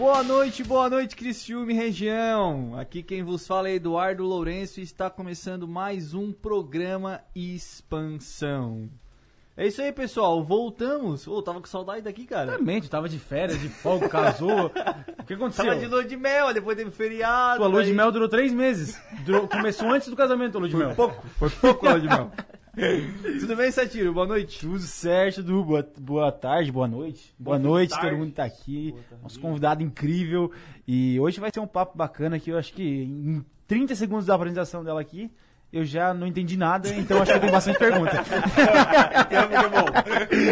Boa noite, boa noite, Criciúma e região. Aqui quem vos fala é Eduardo Lourenço e está começando mais um programa Expansão. É isso aí, pessoal. Voltamos. Ô, tava com saudade daqui, cara. Exatamente, tava de férias, de folga, casou. O que aconteceu? Tava de lua de mel, depois teve feriado. Sua lua de mel durou três meses. Durou- começou antes do casamento a lua de mel. Pouco, foi pouco lua de mel. Tudo bem, Satiro? Boa noite. Tudo certo, Du. Boa, boa tarde, boa noite. Boa Boa noite, tarde. todo mundo tá aqui. Nosso convidado incrível. E hoje vai ser um papo bacana que eu acho que em 30 segundos da apresentação dela aqui, eu já não entendi nada, então acho que eu tenho bastante pergunta.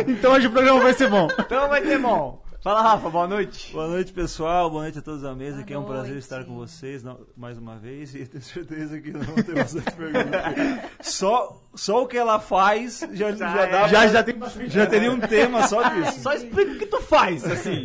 então hoje o programa vai ser bom. Então vai ter bom. Fala, Rafa, boa noite. Boa noite, pessoal. Boa noite a todos da mesa. Que é um prazer noite. estar com vocês mais uma vez. E tenho certeza que não tem bastante pergunta. Só, só o que ela faz já, já, dá. Já, já tem já teria um tema só disso. Só explica o que tu faz, assim.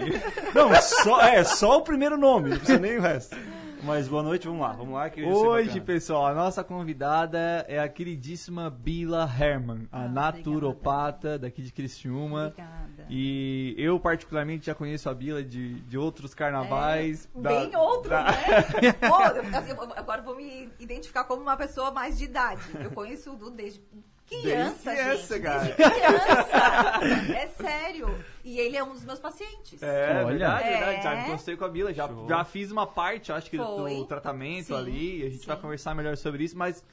Não, só, é, só o primeiro nome, não precisa nem o resto. Mas boa noite, vamos lá. Vamos lá que Hoje, pessoal, a nossa convidada é a queridíssima Bila Herman, a Ah, naturopata daqui de Criciúma. Obrigada. E eu, particularmente, já conheço a Bila de, de outros carnavais. É, da- Bem outros, da- né? Pô, eu- assim, eu- agora eu vou me identificar como uma pessoa mais de idade. Eu conheço o Du desde criança, criança, gente. cara. Criança. É sério. E ele é um dos meus pacientes. É, Olha. verdade, É. verdade. Já encostei com a Bila, já, Show. já fiz uma parte, acho que, do Foi. tratamento Sim, ali. E a gente sim. vai conversar melhor sobre isso, mas.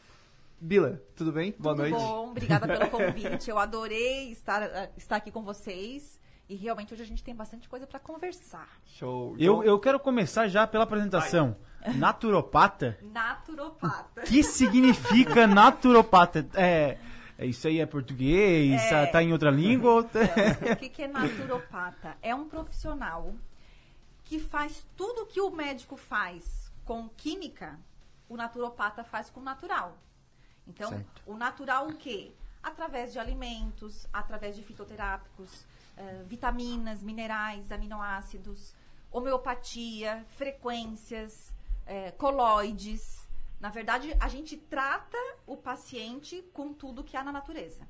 Bila, tudo bem? Boa Tudo noite. bom, obrigada pelo convite. Eu adorei estar, eh, estar aqui com vocês. E realmente hoje a gente tem bastante coisa pra conversar. Show. Eu, Então, eu quero começar já pela apresentação. Naturopata? Naturopata. O que significa naturopata? É, é, isso aí é português? É. Tá em outra língua? tá- O que, que é naturopata? É um profissional que faz tudo que o médico faz com química, o naturopata faz com natural. Então, Certo. o natural o quê? Através de alimentos, através de fitoterápicos, eh, vitaminas, minerais, aminoácidos, homeopatia, frequências, eh, coloides. Na verdade, a gente trata o paciente com tudo que há na natureza.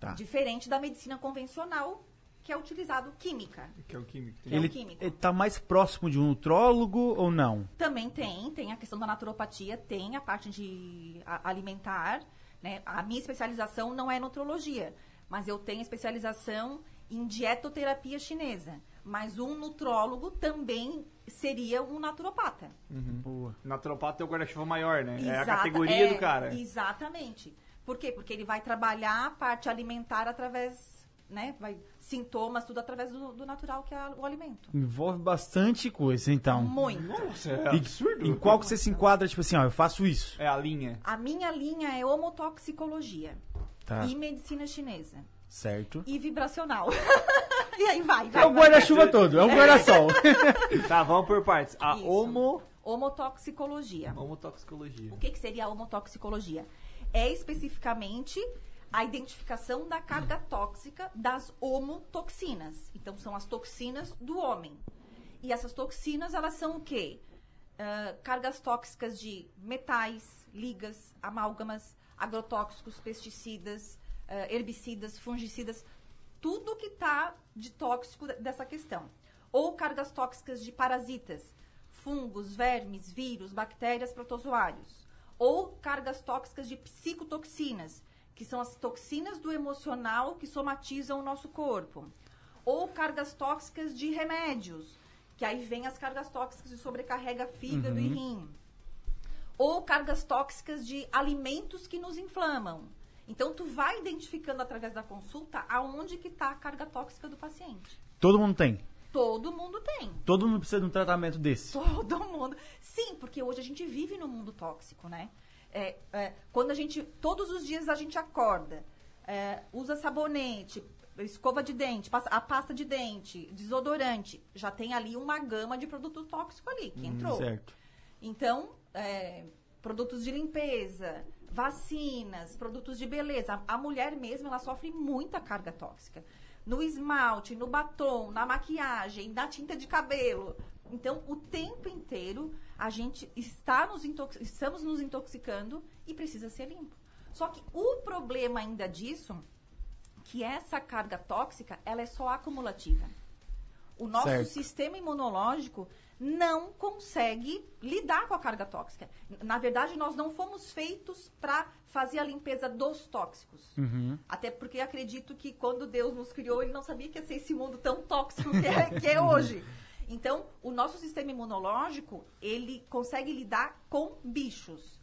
Tá. Diferente da medicina convencional, que é utilizado química. Que é o químico. É Ele, químico. ele tá mais próximo de um nutrólogo ou não? Também tem, tem a questão da naturopatia, tem a parte de alimentar, né? A minha especialização não é nutrologia, mas eu tenho especialização em dietoterapia chinesa. Mas um nutrólogo também seria um naturopata. Boa. Naturopata é o guarda-chuva maior, né? é a Exata- categoria é, do cara. Exatamente. Por quê? Porque ele vai trabalhar a parte alimentar através, né? Vai, sintomas, tudo através do, do natural, que é o alimento. Envolve bastante coisa, então. Muito. Nossa, é E- absurdo. Em qual que você se enquadra, tipo assim, ó, eu faço isso. É a linha. A minha linha é homotoxicologia Tá. e medicina chinesa. Certo. E vibracional. e aí vai, vai. É o guarda-chuva todo, é o guarda-sol. Tá, vamos por partes. A Isso. homo... Homotoxicologia. homotoxicologia. O que, que seria a homotoxicologia? É especificamente a identificação da carga tóxica das homotoxinas. Então, são as toxinas do homem. E essas toxinas, elas são o quê? Ah, cargas tóxicas de metais, ligas, amálgamas, agrotóxicos, pesticidas, herbicidas, fungicidas, tudo que está de tóxico de- dessa questão. Ou cargas tóxicas de parasitas, fungos, vermes, vírus, bactérias, protozoários. Ou cargas tóxicas de psicotoxinas, que são as toxinas do emocional que somatizam o nosso corpo. Ou cargas tóxicas de remédios, que aí vem as cargas tóxicas de sobrecarrega fígado e rim ou cargas tóxicas de alimentos que nos inflamam. Então, tu vai identificando através da consulta aonde que está a carga tóxica do paciente. Todo mundo tem. Todo mundo tem. Todo mundo precisa de um tratamento desse. Todo mundo. Sim, porque hoje a gente vive num mundo tóxico, né? É, é, quando a gente. Todos os dias a gente acorda, é, usa sabonete, escova de dente, passa- a pasta de dente, desodorante. Já tem ali uma gama de produto tóxico ali que entrou. Certo. Então, é, produtos de limpeza, vacinas, produtos de beleza. A, mulher mesmo, ela sofre muita carga tóxica. No esmalte, no batom, na maquiagem, na tinta de cabelo. Então, o tempo inteiro, a gente está nos estamos nos intoxicando e precisa ser limpo. Só que o problema ainda disso, que essa carga tóxica, ela é só acumulativa. O nosso Certo. sistema imunológico não consegue lidar com a carga tóxica. Na verdade, nós não fomos feitos para fazer a limpeza dos tóxicos. Uhum. Até porque acredito que quando Deus nos criou, ele não sabia que ia ser esse mundo tão tóxico que é, que é hoje. Então, o nosso sistema imunológico, ele consegue lidar com bichos.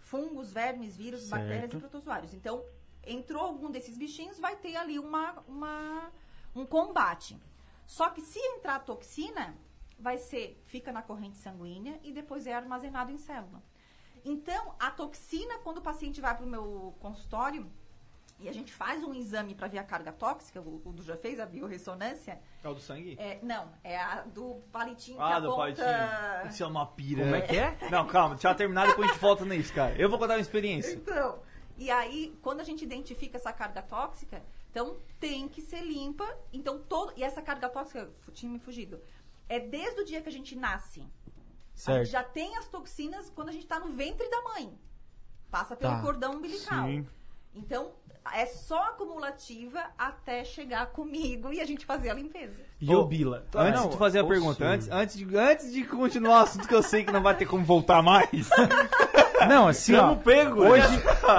Fungos, vermes, vírus, Certo. bactérias e protozoários. Então, entrou algum desses bichinhos, vai ter ali uma, uma, um combate. Só que se entrar toxina, vai ser, fica na corrente sanguínea e depois é armazenado em célula. Então, a toxina, quando o paciente vai para o meu consultório e a gente faz um exame para ver a carga tóxica, o, o Du já fez a biorressonância, É o do sangue? é, não, é a do palitinho Ah, que do aponta... palitinho. Isso é uma pira. Como é que é? Não, calma, deixa eu terminar depois a gente volta nisso, cara. Eu vou contar uma experiência. Então, e aí, quando a gente identifica essa carga tóxica, então tem que ser limpa. Então, todo. E essa carga tóxica, tinha me fugido. É desde o dia que a gente nasce. A Certo. gente já tem as toxinas quando a gente tá no ventre da mãe. Passa pelo Tá. cordão umbilical. Sim. Então, é só acumulativa até chegar comigo e a gente fazer a limpeza. E o Bila? Antes não, de fazer a pergunta, antes, antes, de, antes de continuar o assunto que eu sei que não vai ter como voltar mais. Não, assim, ó. Tamo pego, Hoje,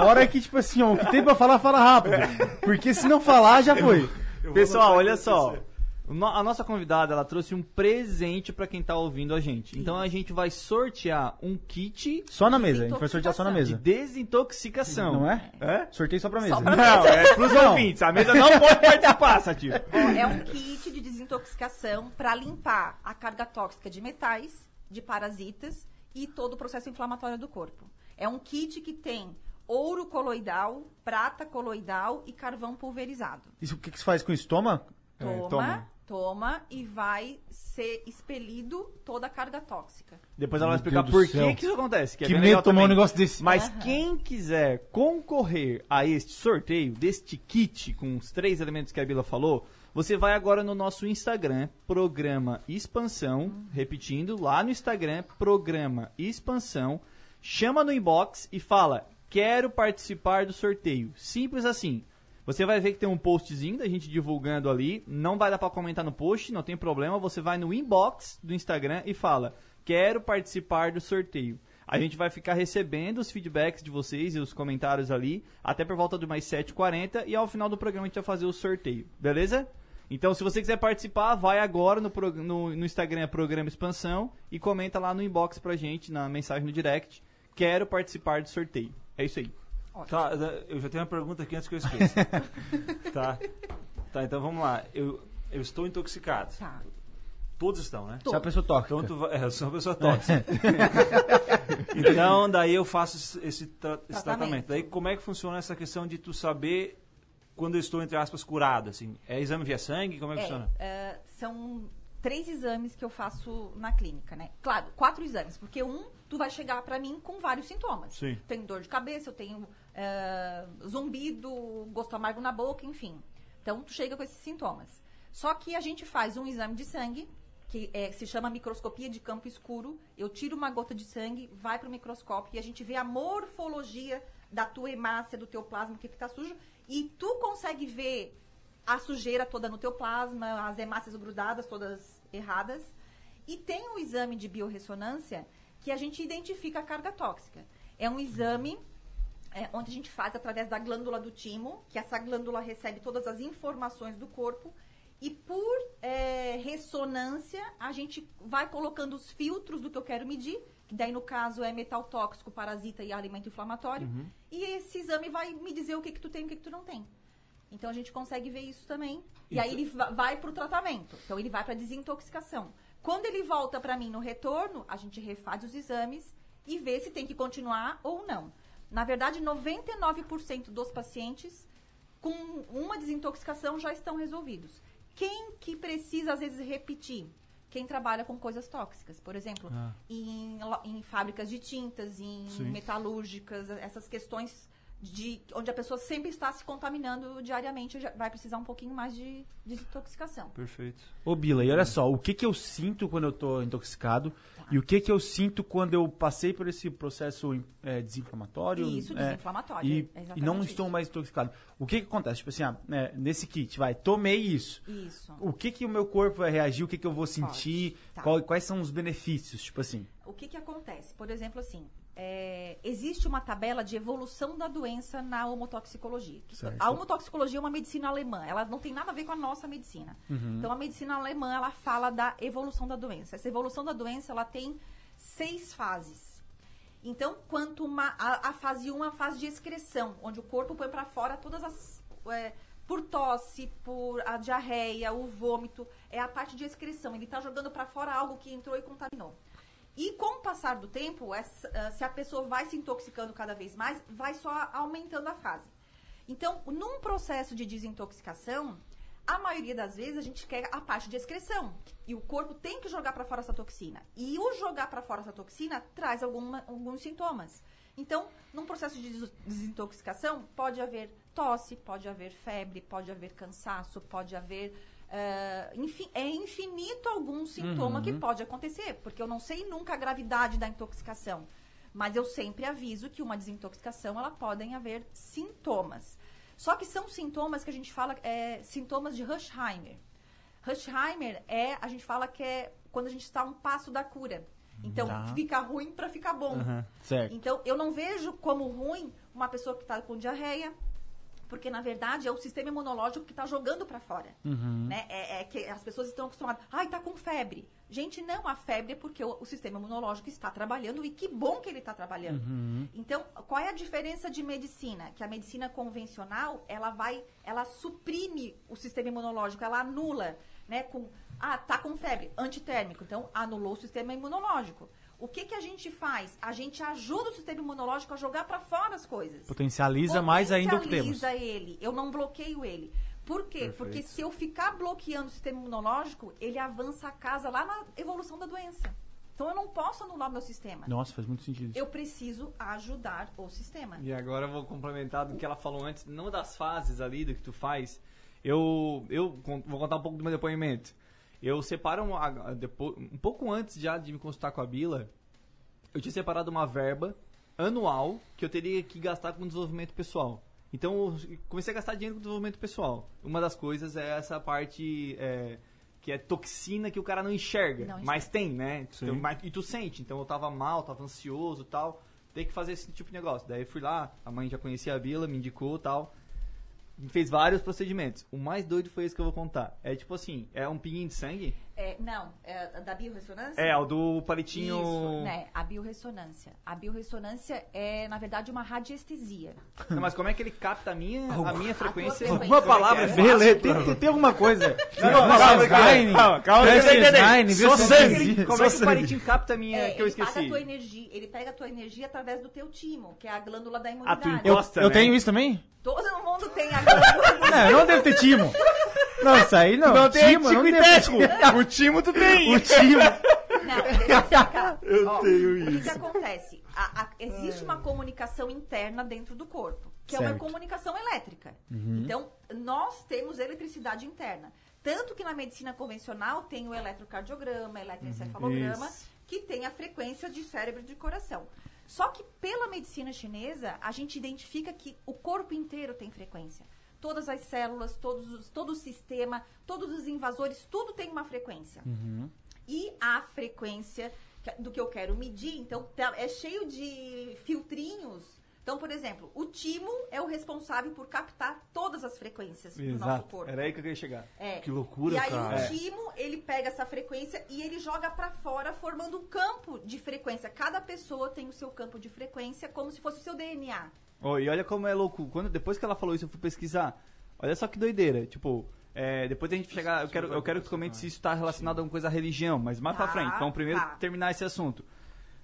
hora que, tipo assim, ó, o que tem pra falar, fala rápido. Porque se não falar, já foi. Eu vou Pessoal, olha só. você. O A nossa convidada, ela trouxe um presente pra quem tá ouvindo a gente. Então a gente vai sortear um kit Só na mesa. A gente vai sortear só na de mesa. desintoxicação. Não é? É? Sorteio só pra mesa. Só pra Não, é pros Não. ouvintes. A mesa não pode participar. Ó, é um kit de desintoxicação para limpar a carga tóxica de metais, de parasitas e todo o processo inflamatório do corpo. É um kit que tem ouro coloidal, prata coloidal e carvão pulverizado. Isso, o que, que se faz com isso? Toma? É, Toma, toma. e vai ser expelido toda a carga tóxica. Depois ela vai explicar Deus por que, que isso acontece. Que, é Que bem medo tomar um também. negócio desse. Mas Aham. quem quiser concorrer a este sorteio, deste kit com os três elementos que a Bila falou, você vai agora no nosso Instagram, Programa Expansão, repetindo, lá no Instagram, Programa Expansão, chama no inbox e fala, quero participar do sorteio. Simples assim. Você vai ver que tem um postzinho da gente divulgando ali, não vai dar pra comentar no post, não tem problema, você vai no inbox do Instagram e fala, quero participar do sorteio. A gente vai ficar recebendo os feedbacks de vocês e os comentários ali, até por volta de mais 7h40, e ao final do programa a gente vai fazer o sorteio, beleza? Então, se você quiser participar, vai agora no, no, no Instagram Programa Expansão e comenta lá no inbox pra gente, na mensagem no direct, quero participar do sorteio. É isso aí. Tá, eu já tenho uma pergunta aqui antes que eu esqueça. tá. Tá, então vamos lá. Eu, eu estou intoxicado. Tá. Todos estão, né? Se a pessoa toca. Então tu vai, é, eu sou uma pessoa tóxica. então, daí eu faço esse, esse tra- esse Tratamento. tratamento. Daí como é que funciona essa questão de tu saber quando eu estou, entre aspas, curado? Assim? É exame via sangue? Como é que funciona? É, é, são três exames que eu faço na clínica, né? Claro, quatro exames, porque um, tu vai chegar pra mim com vários sintomas. Sim. Tenho dor de cabeça, eu tenho é, zumbido, gosto amargo na boca, enfim. Então, tu chega com esses sintomas. Só que a gente faz um exame de sangue, que é, se chama microscopia de campo escuro. Eu tiro uma gota de sangue, vai pro microscópio e a gente vê a morfologia da tua hemácia, do teu plasma, o que que tá sujo. E tu consegue ver a sujeira toda no teu plasma, as hemácias grudadas todas erradas. E tem o exame de biorressonância que a gente identifica a carga tóxica. É um exame é, onde a gente faz através da glândula do timo, que essa glândula recebe todas as informações do corpo. E por é, ressonância, a gente vai colocando os filtros do que eu quero medir, que daí no caso é metal tóxico, parasita e alimento inflamatório. E esse exame vai me dizer o que, que tu tem e o que, que tu não tem. Então a gente consegue ver isso também. E aí ele va- vai para o tratamento. Então ele vai para desintoxicação. Quando ele volta para mim no retorno, a gente refaz os exames e vê se tem que continuar ou não. Na verdade, 99% dos pacientes com uma desintoxicação já estão resolvidos. Quem que precisa às vezes repetir? Quem trabalha com coisas tóxicas, por exemplo, Ah. em, em fábricas de tintas, em Sim. metalúrgicas, essas questões de onde a pessoa sempre está se contaminando diariamente, já vai precisar um pouquinho mais de desintoxicação. Perfeito. Ô, Bila, e olha só, o que que eu sinto quando eu tô intoxicado e o que que eu sinto quando eu passei por esse processo é, desinflamatório? Isso, é, desinflamatório, E, é e não isso. estou mais intoxicado. O que que acontece? Tipo assim, ah, né, nesse kit, vai, tomei isso. Isso. O que que o meu corpo vai reagir? O que que eu vou sentir? Tá. Qual- quais são os benefícios? Tipo assim. O que, que acontece? Por exemplo, assim, é, existe uma tabela de evolução da doença na homotoxicologia. Certo. A homotoxicologia é uma medicina alemã, ela não tem nada a ver com a nossa medicina. Então, a medicina alemã, ela fala da evolução da doença. Essa evolução da doença, ela tem seis fases. Então, quanto uma, a, a fase 1 é a fase de excreção, onde o corpo põe para fora todas as. é, por tosse, por a diarreia, o vômito, é a parte de excreção. Ele está jogando para fora algo que entrou e contaminou. E com o passar do tempo, essa- ah, se a pessoa vai se intoxicando cada vez mais, vai só aumentando a fase. Então, num processo de desintoxicação, a maioria das vezes a gente quer a parte de excreção. E o corpo tem que jogar para fora essa toxina. E o jogar para fora essa toxina traz alguma- alguns sintomas. Então, num processo de des- desintoxicação, pode haver tosse, pode haver febre, pode haver cansaço, pode haver. Enfim, é infinito algum sintoma que pode acontecer, porque eu não sei nunca a gravidade da intoxicação. Mas eu sempre aviso que uma desintoxicação, ela podem haver sintomas. Só que são sintomas que a gente fala, é, sintomas de Rushheimer. Rushheimer é, a gente fala que é quando a gente está a um passo da cura. Então, Tá. fica ruim para ficar bom. Certo. Então, eu não vejo como ruim uma pessoa que está com diarreia, porque na verdade é o sistema imunológico que está jogando para fora. Né? É, é que as pessoas estão acostumadas. Ai, tá com febre. Gente, não, a febre é porque o, o sistema imunológico está trabalhando e que bom que ele está trabalhando. Então, qual é a diferença de medicina? Que a medicina convencional, ela vai, ela suprime o sistema imunológico, ela anula, né? Com, ah, tá com febre, antitérmico. Então, anulou o sistema imunológico. O que, que a gente faz? A gente ajuda o sistema imunológico a jogar para fora as coisas. Potencializa mais ainda o que temos. Potencializa ele. Eu não bloqueio ele. Por quê? Porque se eu ficar bloqueando o sistema imunológico, ele avança a casa lá na evolução da doença. Então eu não posso anular o meu sistema. Nossa, faz muito sentido isso. Eu preciso ajudar o sistema. E agora eu vou complementar do que ela falou antes, não das fases ali do que tu faz. Eu, eu vou contar um pouco do meu depoimento. Eu separo um, um pouco antes já de me consultar com a Bila, eu tinha separado uma verba anual que eu teria que gastar com desenvolvimento pessoal. Então eu comecei a gastar dinheiro com desenvolvimento pessoal. Uma das coisas é essa parte é, que é toxina que o cara não enxerga, Não mas tem, né? Então, mas- e tu sente. Então eu tava mal, tava ansioso e tal. Tem que fazer esse tipo de negócio. Daí eu fui lá, a mãe já conhecia a Bila, me indicou e tal. Fez vários procedimentos. O mais doido foi esse que eu vou contar. É tipo assim, é um pinguinho de sangue? É, não, é da biorressonância? É, o do palitinho. Isso, né? A biorressonância. A biorressonância é, na verdade, uma radiestesia. Não, mas como é que ele capta a minha, a minha frequência? frequência. Uma palavra, É, Beleza, tem, tem, tem alguma coisa. Não, não, calma, Design, calma, calma, design, Só sangue. Como é que o palitinho capta a minha É, que eu ele esqueci? a tua energia, ele pega a tua energia através do teu timo, que é a glândula da Ah, tu imunidade. Eu, eu né? tenho isso também? Todo mundo tem a glândula Não, eu não devo ter timo. Não, isso aí não. Não tem timo, e não teco. O timo tu tem. O timo. Não, eu Ó, tenho O que, que isso. acontece? A- a- existe uma comunicação interna dentro do corpo, que é uma Certo. comunicação elétrica. Então, nós temos eletricidade interna. Tanto que na medicina convencional tem o eletrocardiograma, eletroencefalograma, Isso. que tem a frequência de cérebro e de coração. Só que pela medicina chinesa, a gente identifica que o corpo inteiro tem frequência. Todas as células, todos os, todo o sistema, todos os invasores, tudo tem uma frequência e a frequência do que eu quero medir. Então, tá- é cheio de filtrinhos. Então, por exemplo, o timo é o responsável por captar todas as frequências do nosso Exato. corpo. Era aí que eu queria chegar. É. Que loucura, E aí cara. o timo, ele pega essa frequência e ele joga pra fora, formando um campo de frequência. Cada pessoa tem o seu campo de frequência, como se fosse o seu DNA. Oh, e olha como é louco. Quando, depois que ela falou isso, eu fui pesquisar. Olha só que doideira. Tipo, é, depois a gente chegar. Eu quero, eu quero que tu comente se isso está relacionado a alguma coisa à religião, mas mais pra Tá, frente. Vamos primeiro tá. terminar esse assunto.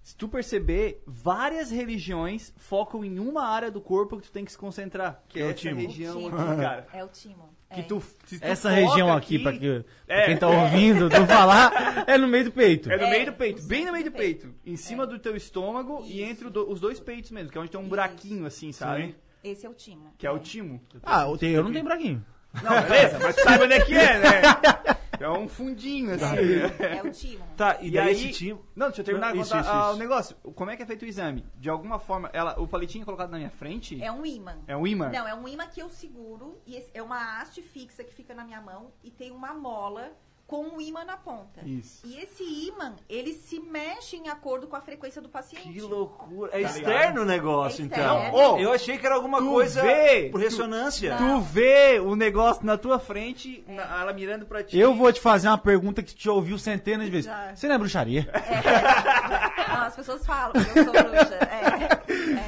Se tu perceber, várias religiões focam em uma área do corpo que tu tem que se concentrar. Que É é, o essa timo. região aqui, cara. É o timo. Que É. tu, se tu Essa região aqui, pra, que, pra quem tá ouvindo tu falar, é no meio do peito. É no É, meio do peito, bem no meio do peito. Em cima do teu estômago e Isso. entre o do- os dois peitos mesmo, que é onde tem um Isso. buraquinho assim, sabe? Esse é o timo. Que é o timo. Ah, eu, tenho, eu não tenho braguinho. Não, beleza, mas tu sabe onde é que é, né? É um fundinho, assim. É o timo. Tá, e, E daí aí, esse time. não, deixa eu terminar de Isso, contar isso, ah, isso. o negócio. Como é que é feito o exame? De alguma forma, ela, o palitinho é colocado na minha frente? É um imã. É um imã? Não, é um imã que eu seguro e é uma haste fixa que fica na minha mão e tem uma mola com um imã na ponta. Isso. E esse imã, ele se mexe em acordo com a frequência do paciente. Que loucura. É Tá externo o negócio, É então. externo. Ô, eu achei que era alguma tu coisa vê? por ressonância. Tu vê o negócio na tua frente, na- ela mirando pra ti. Eu vou te fazer uma pergunta que te ouviu centenas de vezes. Já. Você não é bruxaria? Não, as pessoas falam que eu sou bruxa. É.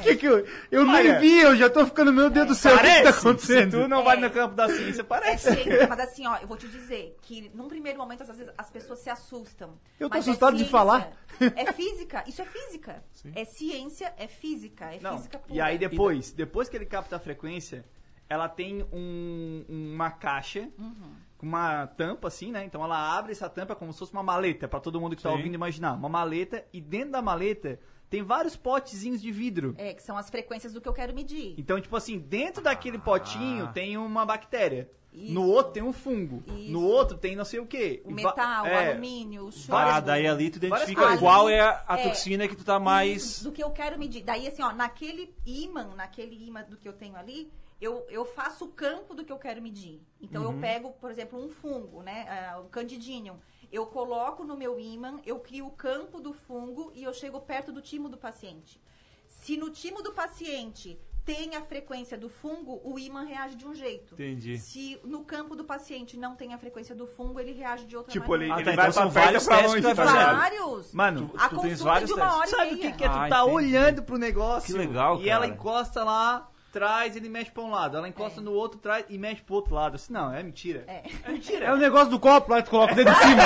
Que que eu eu Olha, nem vi, eu já tô ficando, meu Deus do céu, o que, que tá Parece. Se acontecendo? tu não É. vai no campo da ciência, É parece. ciência, mas assim, ó, eu vou te dizer que num primeiro momento, às vezes, as pessoas se assustam. Eu tô Mas assustado de ciência. falar. É física, isso é física. É ciência, é física, é Não. física pura. E aí depois, depois que ele capta a frequência, ela tem um- uma caixa Uhum. com uma tampa assim, né? Então ela abre essa tampa como se fosse uma maleta, pra todo mundo que tá Sim. ouvindo imaginar. Uma maleta e dentro da maleta tem vários potezinhos de vidro. É, que são as frequências do que eu quero medir. Então, tipo assim, dentro daquele potinho tem uma bactéria. Isso. No outro tem um fungo. Isso. No outro tem não sei o quê. O metal, o é, alumínio, o chumbo. Ah, daí ali tu identifica qual é a, a É. toxina que tu tá mais. Isso, do que eu quero medir. Daí, assim, ó, naquele imã, naquele imã do que eu tenho ali, eu, eu faço o campo do que eu quero medir. Então, Uhum. eu pego, por exemplo, um fungo, né? ah, o candidinium. Eu coloco no meu imã, eu crio o campo do fungo e eu chego perto do timo do paciente. Se no timo do paciente tem a frequência do fungo, o imã reage de um jeito. Entendi. Se no campo do paciente não tem a frequência do fungo, ele reage de outra Tipo, ele, maneira. Ah, ele tá, vai então são pra perto vários pra testes longe, tu tá vai ligado? Vários! Mano, a tu tens consulta vários de uma hora e Sabe o que, que é? Tu Ah, tá entendi. olhando pro negócio. Que legal, E ela cara. encosta lá, traz, ele mexe pra um lado. Ela encosta É. no outro, traz e mexe pro outro lado. Assim, não, é mentira. É. mentira. É o negócio do copo lá que tu coloca o dedo em cima.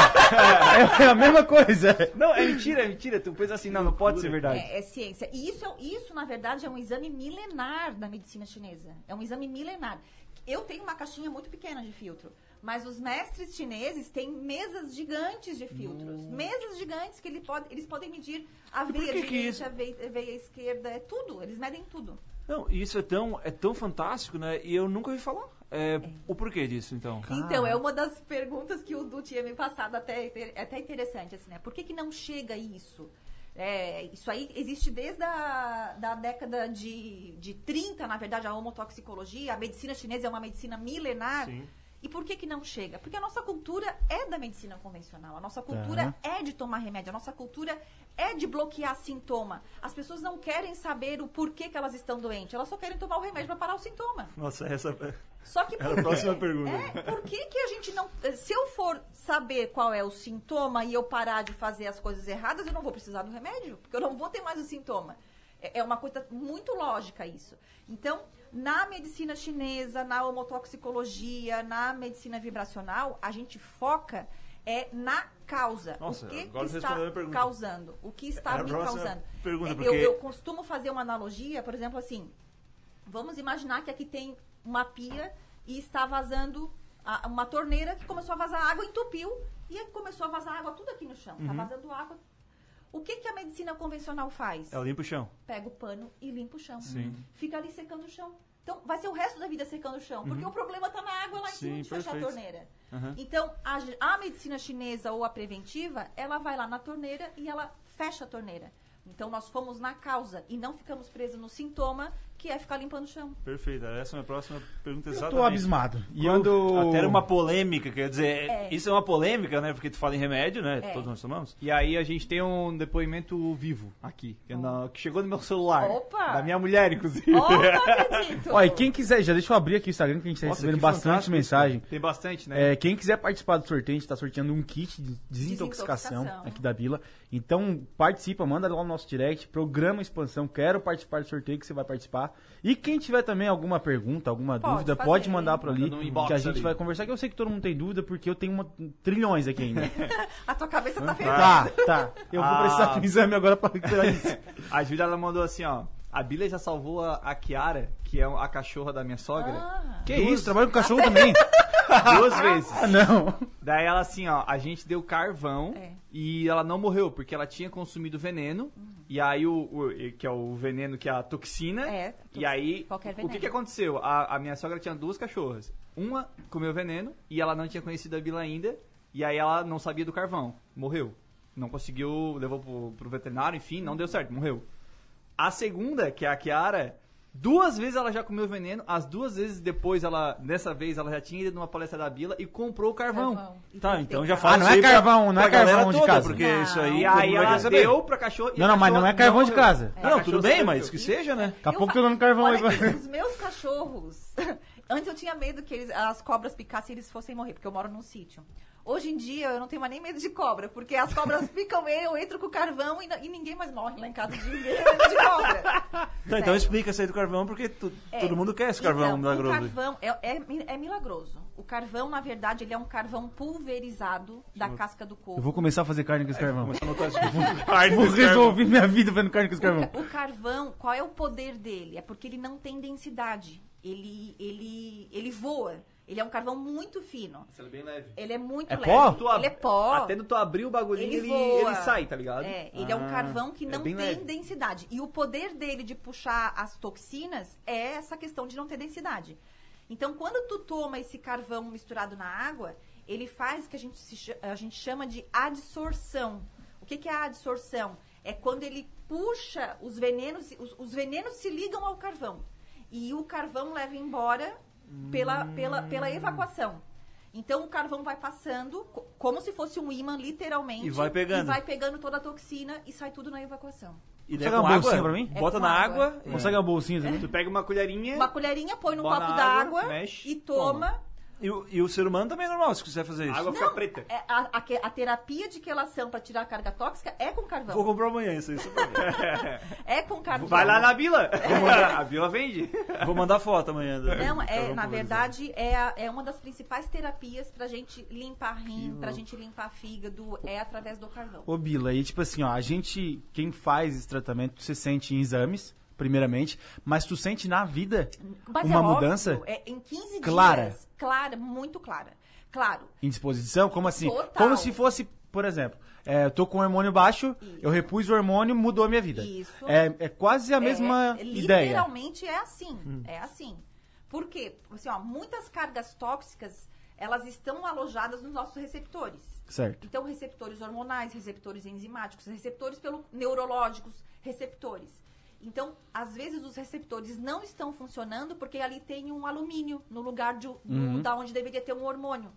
é, é a mesma coisa. Não, é mentira, é mentira. Tu pensa assim, não, não pode ser verdade. É, é ciência. E isso, é- isso, na verdade, é um exame milenar da medicina chinesa. É um exame milenar. Eu tenho uma caixinha muito pequena de filtro. Mas os mestres chineses têm mesas gigantes de filtros. Mesas gigantes que ele pode, eles podem medir a veia direita, isso- a veia, a veia esquerda, é tudo. Eles medem tudo. Não, isso é tão, é tão fantástico, né? E eu nunca ouvi falar. É, O porquê disso, então? Então, é uma das perguntas que o Du tinha me passado, até, é até interessante, assim, né? Por que, que não chega isso? É, isso aí existe desde a da década de, de 30, na verdade, a homotoxicologia. A medicina chinesa é uma medicina milenar. Sim. E por que, que não chega? Porque a nossa cultura é da medicina convencional. A nossa cultura é de tomar remédio. A nossa cultura é de bloquear sintoma. As pessoas não querem saber o porquê que elas estão doentes. Elas só querem tomar o remédio para parar o sintoma. Nossa, essa. Só que por a quê? próxima pergunta. É, por que, que a gente não. Se eu for saber qual é o sintoma e eu parar de fazer as coisas erradas, eu não vou precisar do remédio, porque eu não vou ter mais o sintoma. É é uma coisa muito lógica isso. Então, na medicina chinesa, na homotoxicologia, na medicina vibracional, a gente foca é na causa. Nossa, o que, agora que está causando? O que está a me causando? pergunta, É, porque- eu, eu costumo fazer uma analogia, por exemplo, assim, Vamos imaginar que aqui tem uma pia e está vazando a- uma torneira que começou a vazar água, entupiu e aí começou a vazar água tudo aqui no chão. Está vazando água. O que, que a medicina convencional faz? Ela limpa o chão. Pega o pano e limpa o chão. Sim. Fica ali secando o chão. Então, vai ser o resto da vida secando o chão. Porque o problema está na água lá em cima de fechar a torneira. Aham. Então, a, a medicina chinesa ou a preventiva, ela vai lá na torneira e ela fecha a torneira. Então, nós fomos na causa e não ficamos presos no sintoma, que é ficar limpando o chão. Perfeito. Essa é a minha próxima pergunta Eu exatamente. tô abismado. E eu... Quando... Até era uma polêmica, quer dizer, É. isso é uma polêmica, né? Porque tu fala em remédio, né? É. Todos nós tomamos. E aí a gente tem um depoimento vivo aqui, que, é na- que chegou no meu celular. Opa! Da minha mulher, inclusive. Oh, não acredito! E quem quiser, já deixa eu abrir aqui o Instagram que a gente tá Nossa, recebendo bastante mensagem. Tem bastante, né? É, quem quiser participar do sorteio, a gente tá sorteando um kit de desintoxicação, Desintoxicação. aqui da Bila. Então, participa, manda lá no nosso direct, programa Expansão, quero participar do sorteio que você vai participar. E quem tiver também alguma pergunta, alguma Pode dúvida, fazer. pode mandar por ali, que a gente ali. vai conversar, que eu sei que todo mundo tem dúvida, porque eu tenho uma, trilhões aqui ainda. A tua cabeça tá fervendo. tá, tá. Eu vou Ah. precisar de um exame agora pra recuperar isso. A Júlia ela mandou assim, ó. A Bila já salvou a, a Kiara, que é a cachorra da minha sogra, Ah, Que isso, trabalho com cachorro também? duas vezes. Ah, não. Daí ela assim, ó, a gente deu carvão É. e ela não morreu, porque ela tinha consumido veneno E aí o, o- que é o veneno que é a toxina. É, E aí qualquer o que veneno. que aconteceu? A, a minha sogra tinha duas cachorras. Uma comeu veneno e ela não tinha conhecido a Bila ainda. E aí ela não sabia do carvão. Morreu. Não conseguiu, levou pro, pro veterinário, enfim, não deu certo, morreu. A segunda, que é a Kiara, duas vezes ela já comeu veneno, as duas vezes depois ela, dessa vez ela já tinha ido numa palestra da Bila e comprou o carvão. Carvão. Tá, então já fala Ah, não é pra- carvão, não é pra galera carvão de toda, casa. Porque Não. isso aí E aí ela deu pra cachorro e Não, não, mas não é carvão de morreu. casa. A Não, tudo bem, mas que seja, né? Daqui a pouco tô dando carvão aí os meus cachorros. Antes eu tinha medo que eles- as cobras picassem e eles fossem morrer, porque eu moro num sítio. Hoje em dia eu não tenho mais nem medo de cobra, porque as cobras picam ele, eu entro com o carvão e, e ninguém mais morre lá em casa de ninguém medo de cobra. Então explica isso aí do carvão, porque tu- É. todo mundo quer esse carvão então, milagroso. O carvão é, é, é milagroso. O carvão, na verdade, ele é um carvão pulverizado da casca do coco. Eu vou começar a fazer carne com esse carvão. Isso. Carne Vou carvão. resolver minha vida fazendo carne com esse carvão. O carvão, qual é o poder dele? É porque ele não tem densidade. Ele, ele, ele voa. Ele é um carvão muito fino. Isso é bem leve. Ele é muito É leve. pó? Tu ab- Ele é pó. Até no tu abrir o bagulhinho, Ele ele, ele sai, tá ligado? É, ele é um Ah, carvão que é não bem tem leve. densidade. E o poder dele de puxar as toxinas é essa questão de não ter densidade. Então, quando tu toma esse carvão misturado na água, ele faz o que a gente, se a gente chama de adsorção. O que, que é a adsorção? É quando ele puxa os venenos, os, os venenos se ligam ao carvão. E o carvão leva embora pela, pela, pela evacuação. Então o carvão vai passando, co- como se fosse um imã, literalmente. E vai pegando. E vai pegando toda a toxina e sai tudo na evacuação. E daí Consegue uma bolsinha pra mim? É bota na água. água. Consegue uma bolsinha também? Tu pega uma colherinha, Uma colherinha, põe no Bota copo d'água mexe, e toma. E, o- e o ser humano também é normal, se quiser fazer a isso. água fica preta. É, a, a que- a terapia de quelação para tirar a carga tóxica é com carvão. Vou comprar amanhã isso aí. só pra ver. É com carvão. Vai lá na Bila. a Bila vende. Vou mandar foto amanhã. do- Não, do é, carvão na pulverizado. verdade, é, a- é uma das principais terapias pra gente limpar rim, pra gente limpar fígado, é através do carvão. Ô, Bila, e tipo assim, ó, a gente, quem faz esse tratamento, você sente em exames, primeiramente, mas tu sente na vida Mas uma é óbvio, mudança é em 15 Clara. dias. Clara, muito clara. Claro, em disposição? Como assim? Total. Como se fosse, por exemplo, é, eu tô com o hormônio baixo, Isso. eu repus o hormônio, mudou a minha vida. Isso. É, é quase a mesma é, ideia. Literalmente é assim. É assim. Por quê? Assim, ó, muitas cargas tóxicas, elas estão alojadas nos nossos receptores. Certo. Então, receptores hormonais, receptores enzimáticos, receptores pelo, neurológicos, receptores. Então, às vezes os receptores não estão funcionando porque ali tem um alumínio no lugar de, do- Uhum. da onde deveria ter um hormônio.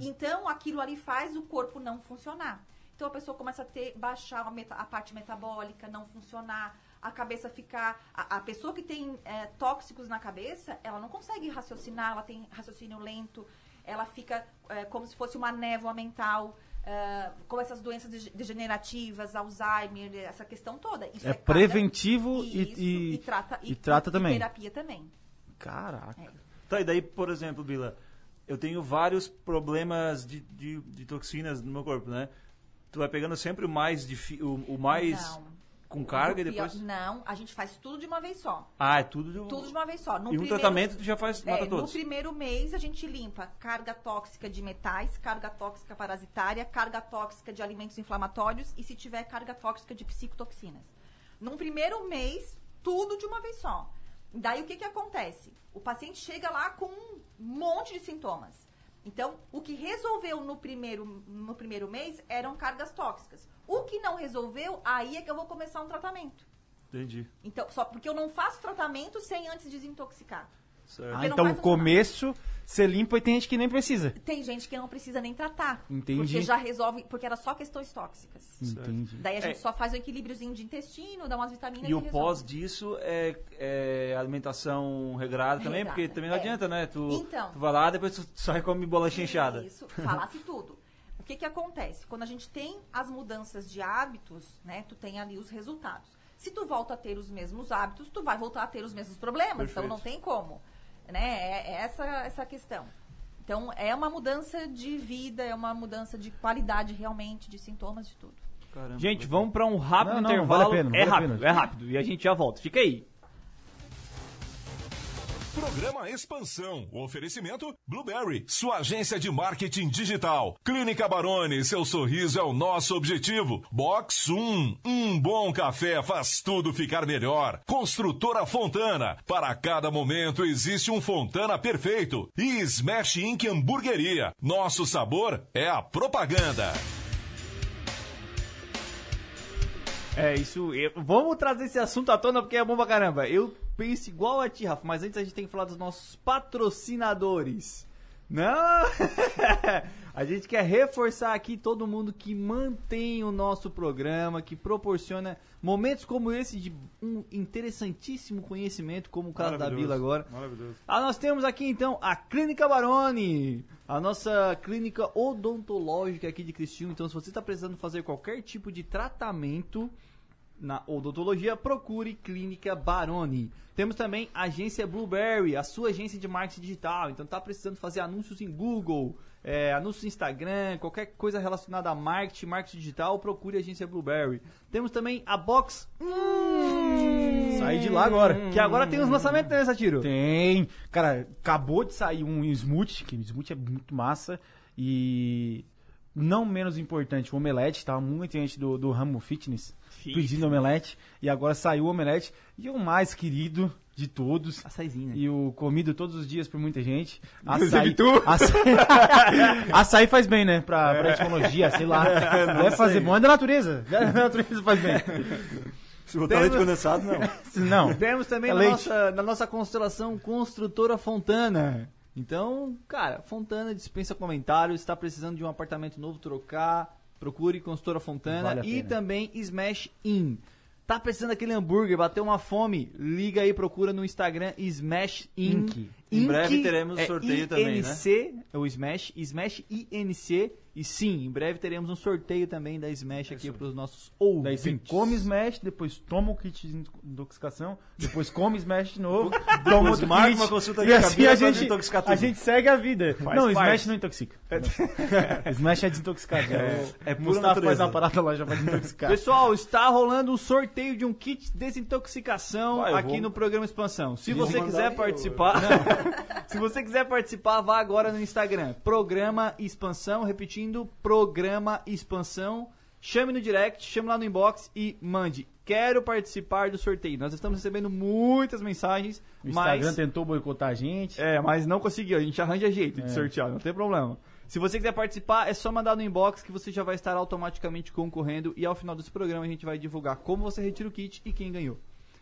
Então, aquilo ali faz o corpo não funcionar. Então, a pessoa começa a ter baixar a, meta- a parte metabólica, não funcionar, a cabeça ficar. A, a pessoa que tem é, tóxicos na cabeça, ela não consegue raciocinar, ela tem raciocínio lento, ela fica é, como se fosse uma névoa mental. é, com essas doenças dege- degenerativas, Alzheimer, essa questão toda. Isso É cada- preventivo e- Isso, e- trata, e trata também. terapia também. Caraca. Tá, e daí, por exemplo, Bila, eu tenho vários problemas de, de, de toxinas no meu corpo, né? Tu vai pegando sempre o mais, difi- o, o mais Não. Com carga e depois... Não, a gente faz tudo de uma vez só. Ah, é tudo de... Tudo de uma vez só. No E um primeiro- tratamento tu já faz, mata É, no todos. primeiro mês a gente limpa carga tóxica de metais, carga tóxica parasitária, carga tóxica de alimentos inflamatórios e se tiver carga tóxica de psicotoxinas. Num primeiro mês, tudo de uma vez só. Daí o que, que acontece? O paciente chega lá com um monte de sintomas. Então, o que resolveu no primeiro, no primeiro mês eram cargas tóxicas. O que não resolveu, aí é que eu vou começar um tratamento. Entendi. Então, só porque eu não faço tratamento sem antes desintoxicar. Certo. Ah, então o começo você limpa e tem gente que nem precisa. Tem gente que não precisa nem tratar. Entendi. Porque já resolve, porque era só questões tóxicas. Entendi. Daí a gente É. só faz o equilíbriozinho de intestino, dá umas vitaminas E o resolve. pós disso é, é alimentação regrada também, Regrada, porque também não é. adianta, né? Tu, Então. tu vai lá, depois tu sai e come bolacha inchada. Isso, falasse tudo. O que que acontece? Quando a gente tem as mudanças de hábitos, né, tu tem ali os resultados. Se tu volta a ter os mesmos hábitos, tu vai voltar a ter os mesmos problemas, então Perfeito. não tem como, né? É, é essa essa a questão. Então é uma mudança de vida, é uma mudança de qualidade realmente, de sintomas, de tudo. Caramba. Gente, vamos pra um rápido Não, não, intervalo. vale a pena, é vale rápido, pena. é rápido. E a gente já volta. Fica aí. Programa Expansão. Oferecimento Blueberry, sua agência de marketing digital. Clínica Baroni, seu sorriso é o nosso objetivo. Box 1, um bom café faz tudo ficar melhor. Construtora Fontana, para cada momento existe um Fontana perfeito. E Smash Inc Hamburgueria, nosso sabor é a propaganda. É, isso. eu- vamos trazer esse assunto à tona porque é bom pra caramba. Eu penso igual a ti, Rafa, mas antes a gente tem que falar dos nossos patrocinadores. Não! a gente quer reforçar aqui todo mundo que mantém o nosso programa, que proporciona momentos como esse de um interessantíssimo conhecimento, como o caso da Bila agora. Maravilhoso. Ah, nós temos aqui então a Clínica Baroni, a nossa clínica odontológica aqui de Criciúma. Então, se você está precisando fazer qualquer tipo de tratamento na odontologia, procure Clínica Baroni. Temos também a agência Blueberry, a sua agência de marketing digital. Então, tá precisando fazer anúncios em Google, é, anúncios no Instagram, qualquer coisa relacionada a marketing, marketing digital, procure a agência Blueberry. Temos também a Box. Hum, Saí de lá agora. Que agora tem uns lançamentos, né, Satiro? Tem. Cara, acabou de sair um smoothie, que smoothie é muito massa. E não menos importante, o omelete. Tava muita gente do, do ramo fitness pedindo omelete. E agora saiu o omelete. E o mais querido de todos. Açaizinho. E o comido todos os dias por muita gente. Açaí. tu. Açaí, açaí faz bem, né? Pra, pra etimologia, sei lá. Deve fazer bom. É da natureza. É da natureza faz bem. Se botar leite condensado, não. Não. Temos também É na, nossa, na nossa constelação Construtora Fontana. Então, cara, Fontana dispensa comentários. Está precisando de um apartamento novo, trocar. Procure Construtora Fontana. Vale e pena. também Smash In. Tá precisando daquele hambúrguer, bateu uma fome? Liga aí, procura no Instagram Smash In. Inc. Em Inc breve teremos é sorteio também, né? INC, o Smash, Smash INC. E sim, em breve teremos um sorteio também da Smash aqui para os nossos Daí você ouvintes. come Smash, depois toma o kit de intoxicação, depois come Smash de novo, toma outro marca kit. uma consulta e com a assim a gente, a gente segue a vida. Faz não, parte. Smash não intoxica. Smash é desintoxicado. É, é o pura Mustafa faz natureza. uma parada lá já pra desintoxicar. Pessoal, está rolando um sorteio de um kit de desintoxicação Vai, eu aqui vou- no programa Expansão. Se Vou você quiser aí, participar, se você quiser participar, vá agora no Instagram. Programa Expansão, repetindo, Programa Expansão. Chame no direct, chame lá no inbox e mande. Quero participar do sorteio. Nós estamos recebendo muitas mensagens, O Instagram mas tentou boicotar a gente. é, mas não conseguiu. A gente arranja jeito de É. sortear, não tem problema. Se você quiser participar, é só mandar no inbox que você já vai estar automaticamente concorrendo. E ao final desse programa a gente vai divulgar como você retira o kit e quem ganhou.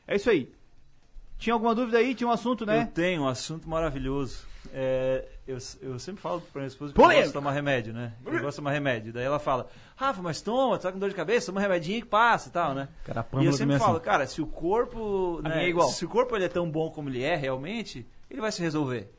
É isso aí. Tinha alguma dúvida aí? Tinha um assunto, Eu né? tenho um assunto maravilhoso. É, eu, eu sempre falo pra minha esposa que eu gosto de tomar remédio, né? Eu gosto de tomar remédio. Daí ela fala, Rafa, mas toma, tu tá com dor de cabeça, toma um remedinho que passa e tal, né? Cara, E eu sempre é falo, assim. cara, se o corpo. Né, é igual. Se o corpo ele é tão bom como ele é realmente, ele vai se resolver.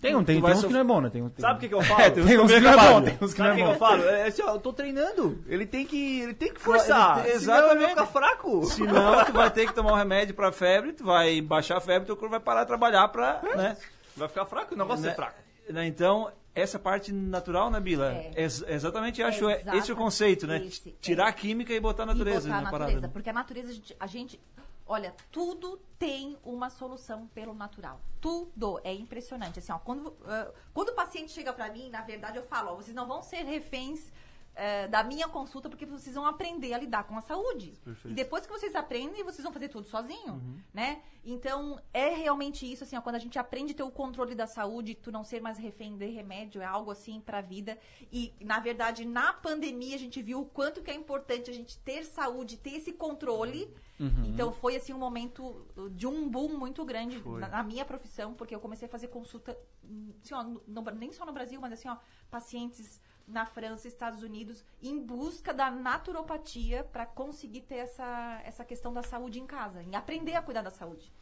Tem, um, tem, tem uns que não é bom, né? Tem, tem, Sabe o que, que eu falo? É, tem uns Tem uns que não é bom, tem uns que não Sabe o é que, que eu falo? É assim, ó, eu tô treinando. Ele tem que, ele tem que forçar. Ele- Senão ele exatamente. ficar fraco. Senão, tu vai ter que tomar um remédio pra febre, tu vai baixar a febre, teu corpo vai parar de trabalhar pra. Né? Vai ficar fraco? O negócio é Né? fraco. Né, Então, essa parte natural, né, Bila? É. Ex- exatamente, eu acho, é, esse é o Exatamente conceito, né? esse, é. Tirar a química e botar a natureza e botar a na natureza. parada. né? Porque a natureza, a gente, a gente- Olha, tudo tem uma solução pelo natural. Tudo. É impressionante. Assim, ó, quando, ah, quando o paciente chega pra mim, na verdade, eu falo, ó, vocês não vão ser reféns eh, da minha consulta, porque vocês vão aprender a lidar com a saúde. Perfeito. E depois que vocês aprendem, vocês vão fazer tudo sozinho, Uhum. né? Então, é realmente isso, assim, ó, quando a gente aprende a ter o controle da saúde, tu não ser mais refém de remédio, é algo assim pra vida. E, na verdade, na pandemia, a gente viu o quanto que é importante a gente ter saúde, ter esse controle. Uhum. Então, foi, assim, um momento de um boom muito grande na, na minha profissão, porque eu comecei a fazer consulta, hum, assim, ó, no- nem só no Brasil, mas, assim, ó, pacientes na França, Estados Unidos, em busca da naturopatia para conseguir ter essa, essa questão da saúde em casa, em aprender a cuidar da saúde.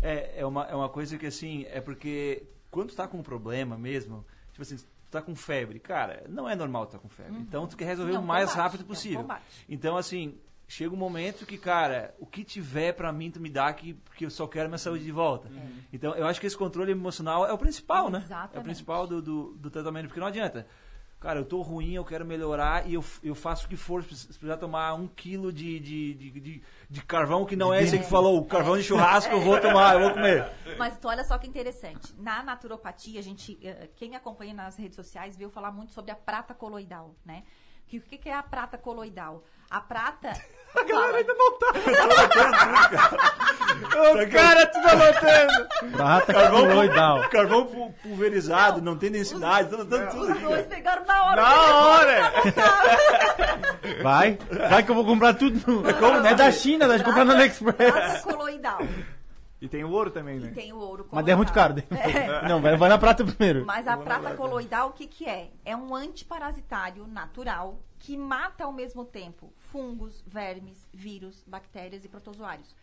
É, é, uma, é uma coisa que, assim, é porque quando tu tá com um problema mesmo, tipo assim, tu tá com febre, cara, não é normal tu tá com febre. Então, tu quer resolver é o mais combate, rápido é possível. Então, assim, chega um momento que, cara, o que tiver pra mim, tu me dá que, porque eu só quero minha saúde de volta. Então, eu acho que esse controle emocional é o principal, né? É o principal do, do, do tratamento, porque não adianta. Cara, eu tô ruim, eu quero melhorar e eu, eu faço o que for. Se precisar tomar um quilo de, de, de, de, de carvão, que não é esse que falou, o carvão de churrasco, eu vou tomar, eu vou comer. Mas então, olha só que interessante. Na naturopatia, a gente, eh, quem me acompanha nas redes sociais viu falar muito sobre a prata coloidal, né? Que, o que que é a prata coloidal? A prata. A galera ainda não tá. O cara tudo anotando. Prata coloidal. Carvão pu- pulverizado, não tem densidade, tudo, tudo. Os dois pegaram na hora. Na hora! Vai. Vai que eu vou comprar tudo. No... É da China, dá de comprar no Prata AliExpress. coloidal. E tem o ouro também, né? E tem o ouro Mas é muito caro. É. Não, vai, vai na prata primeiro. Mas a prata coloidal, o que, que é? É um antiparasitário natural que mata ao mesmo tempo fungos, vermes, vírus, bactérias e protozoários.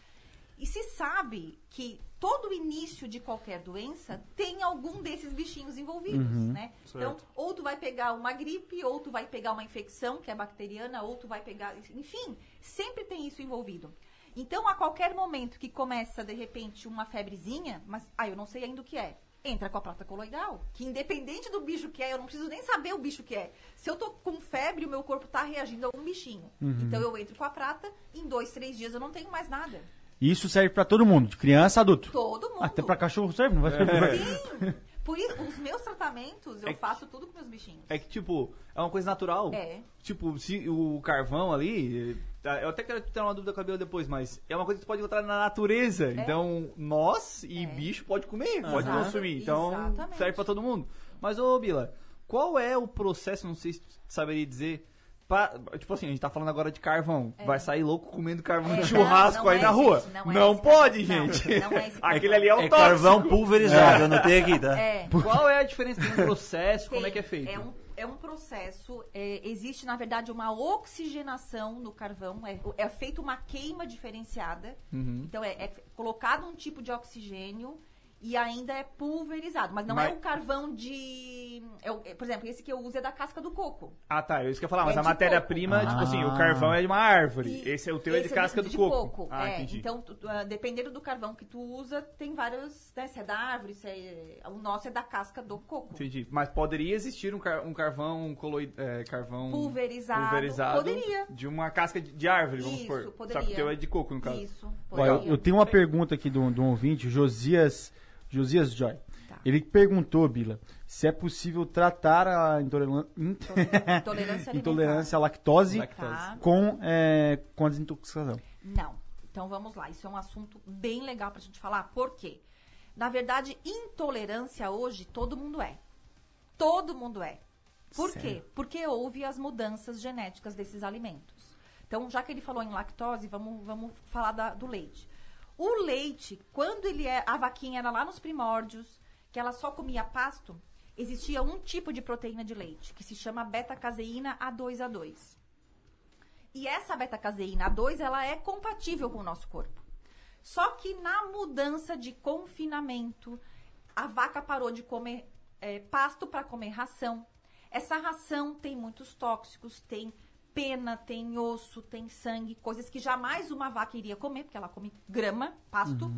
E se sabe que todo início de qualquer doença tem algum desses bichinhos envolvidos, né? Então, ou tu vai pegar uma gripe, ou tu vai pegar uma infecção que é bacteriana, ou tu vai pegar, enfim, sempre tem isso envolvido. Então, a qualquer momento que começa de repente uma febrezinha, mas ah, eu não sei ainda o que é. Entra com a prata coloidal, que independente do bicho que é, eu não preciso nem saber o bicho que é. Se eu tô com febre, o meu corpo tá reagindo a um bichinho. Então eu entro com a prata, em dois, três dias eu não tenho mais nada. E Isso serve pra todo mundo, de criança a adulto. Todo mundo. Até pra cachorro serve, não vai servir. Sim. Por isso, os meus tratamentos, eu É que- faço tudo com meus bichinhos. É que, tipo, é uma coisa natural. É. Tipo, se o carvão ali. Tá, Eu até quero ter uma dúvida com a Bia depois, mas é uma coisa que você pode encontrar na natureza. Então, nós e É. bicho pode comer, pode Exato, consumir. Então, exatamente. serve pra todo mundo. Mas, ô, Bila, qual é o processo, não sei se tu saberia dizer. pra- tipo assim, a gente tá falando agora de carvão. Vai sair louco comendo carvão É, de churrasco não, não aí é, na rua? gente, não não é pode, gente. Não, não é esse Aquele ali é o É tóxico. carvão pulverizado, eu anotei aqui, tá? É. Qual é a diferença entre o processo? Como é que é feito? É um, é um processo, é, existe na verdade uma oxigenação no carvão, é, é feita uma queima diferenciada. Uhum. Então é, é colocado um tipo de oxigênio e ainda é pulverizado. Mas não Mas- é o carvão de. é o- é, por exemplo, esse que eu uso é da casca do coco. Ah, tá. Eu isso que eu ia falar, mas É a de matéria-prima, coco. tipo assim, o Ah. carvão é de uma árvore. E esse é o teu é de esse casca do coco. Ah, é, entendi. então, tu- ah, dependendo do carvão que tu usa, tem vários. Né, se é da árvore, se é. O nosso é da casca do coco. Entendi. Mas poderia existir um, car- um carvão coloi- é, carvão Pulverizado. pulverizado Poderia. de uma casca de, de árvore, vamos Isso, supor. Só que poderia. o teu é de coco, no caso. Isso. Eu, poderia. eu tenho uma pergunta aqui de um, de um ouvinte, Josias, Josias Joy. Tá. Ele perguntou, Bila, se é possível tratar a intoleran- Intolerância intolerância à lactose Lactose. Tá. com, é, com a desintoxicação. Não. Então vamos lá. Isso é um assunto bem legal pra gente falar. Por quê? Na verdade, intolerância hoje todo mundo é. Todo mundo é. Por quê? Porque houve as mudanças genéticas desses alimentos. Então, já que ele falou em lactose, vamos, vamos falar da- do leite. O leite, quando ele é. A vaquinha era lá nos primórdios, que ela só comia pasto, existia um tipo de proteína de leite, que se chama beta-caseína A2A2. E essa beta-caseína A2, ela é compatível com o nosso corpo. Só que na mudança de confinamento, a vaca parou de comer eh, pasto para comer ração. Essa ração tem muitos tóxicos, tem pena, tem osso, tem sangue, coisas que jamais uma vaca iria comer, porque ela come grama, pasto.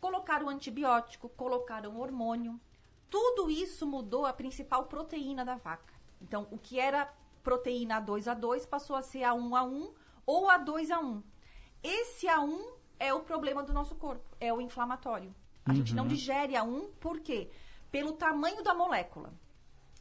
Colocaram antibiótico, colocaram hormônio. Tudo isso mudou a principal proteína da vaca. Então, o que era proteína A2A2 passou a ser A1A1 ou A2A1. Esse A1 é o problema do nosso corpo, é o inflamatório. A gente não digere A1 por quê? Pelo tamanho da molécula.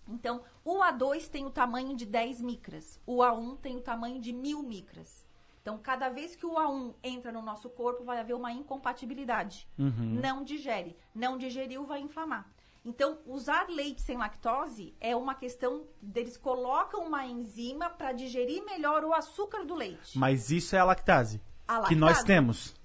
Então, o A2 tem o tamanho de 10 micras, o A1 tem o tamanho de 1000 micras. Então, cada vez que o A1 entra no nosso corpo, vai haver uma incompatibilidade. Não digere. Não digeriu, vai inflamar. Então, usar leite sem lactose é uma questão deles colocam uma enzima para digerir melhor o açúcar do leite. Mas isso é a lactase, A que nós lactase. temos.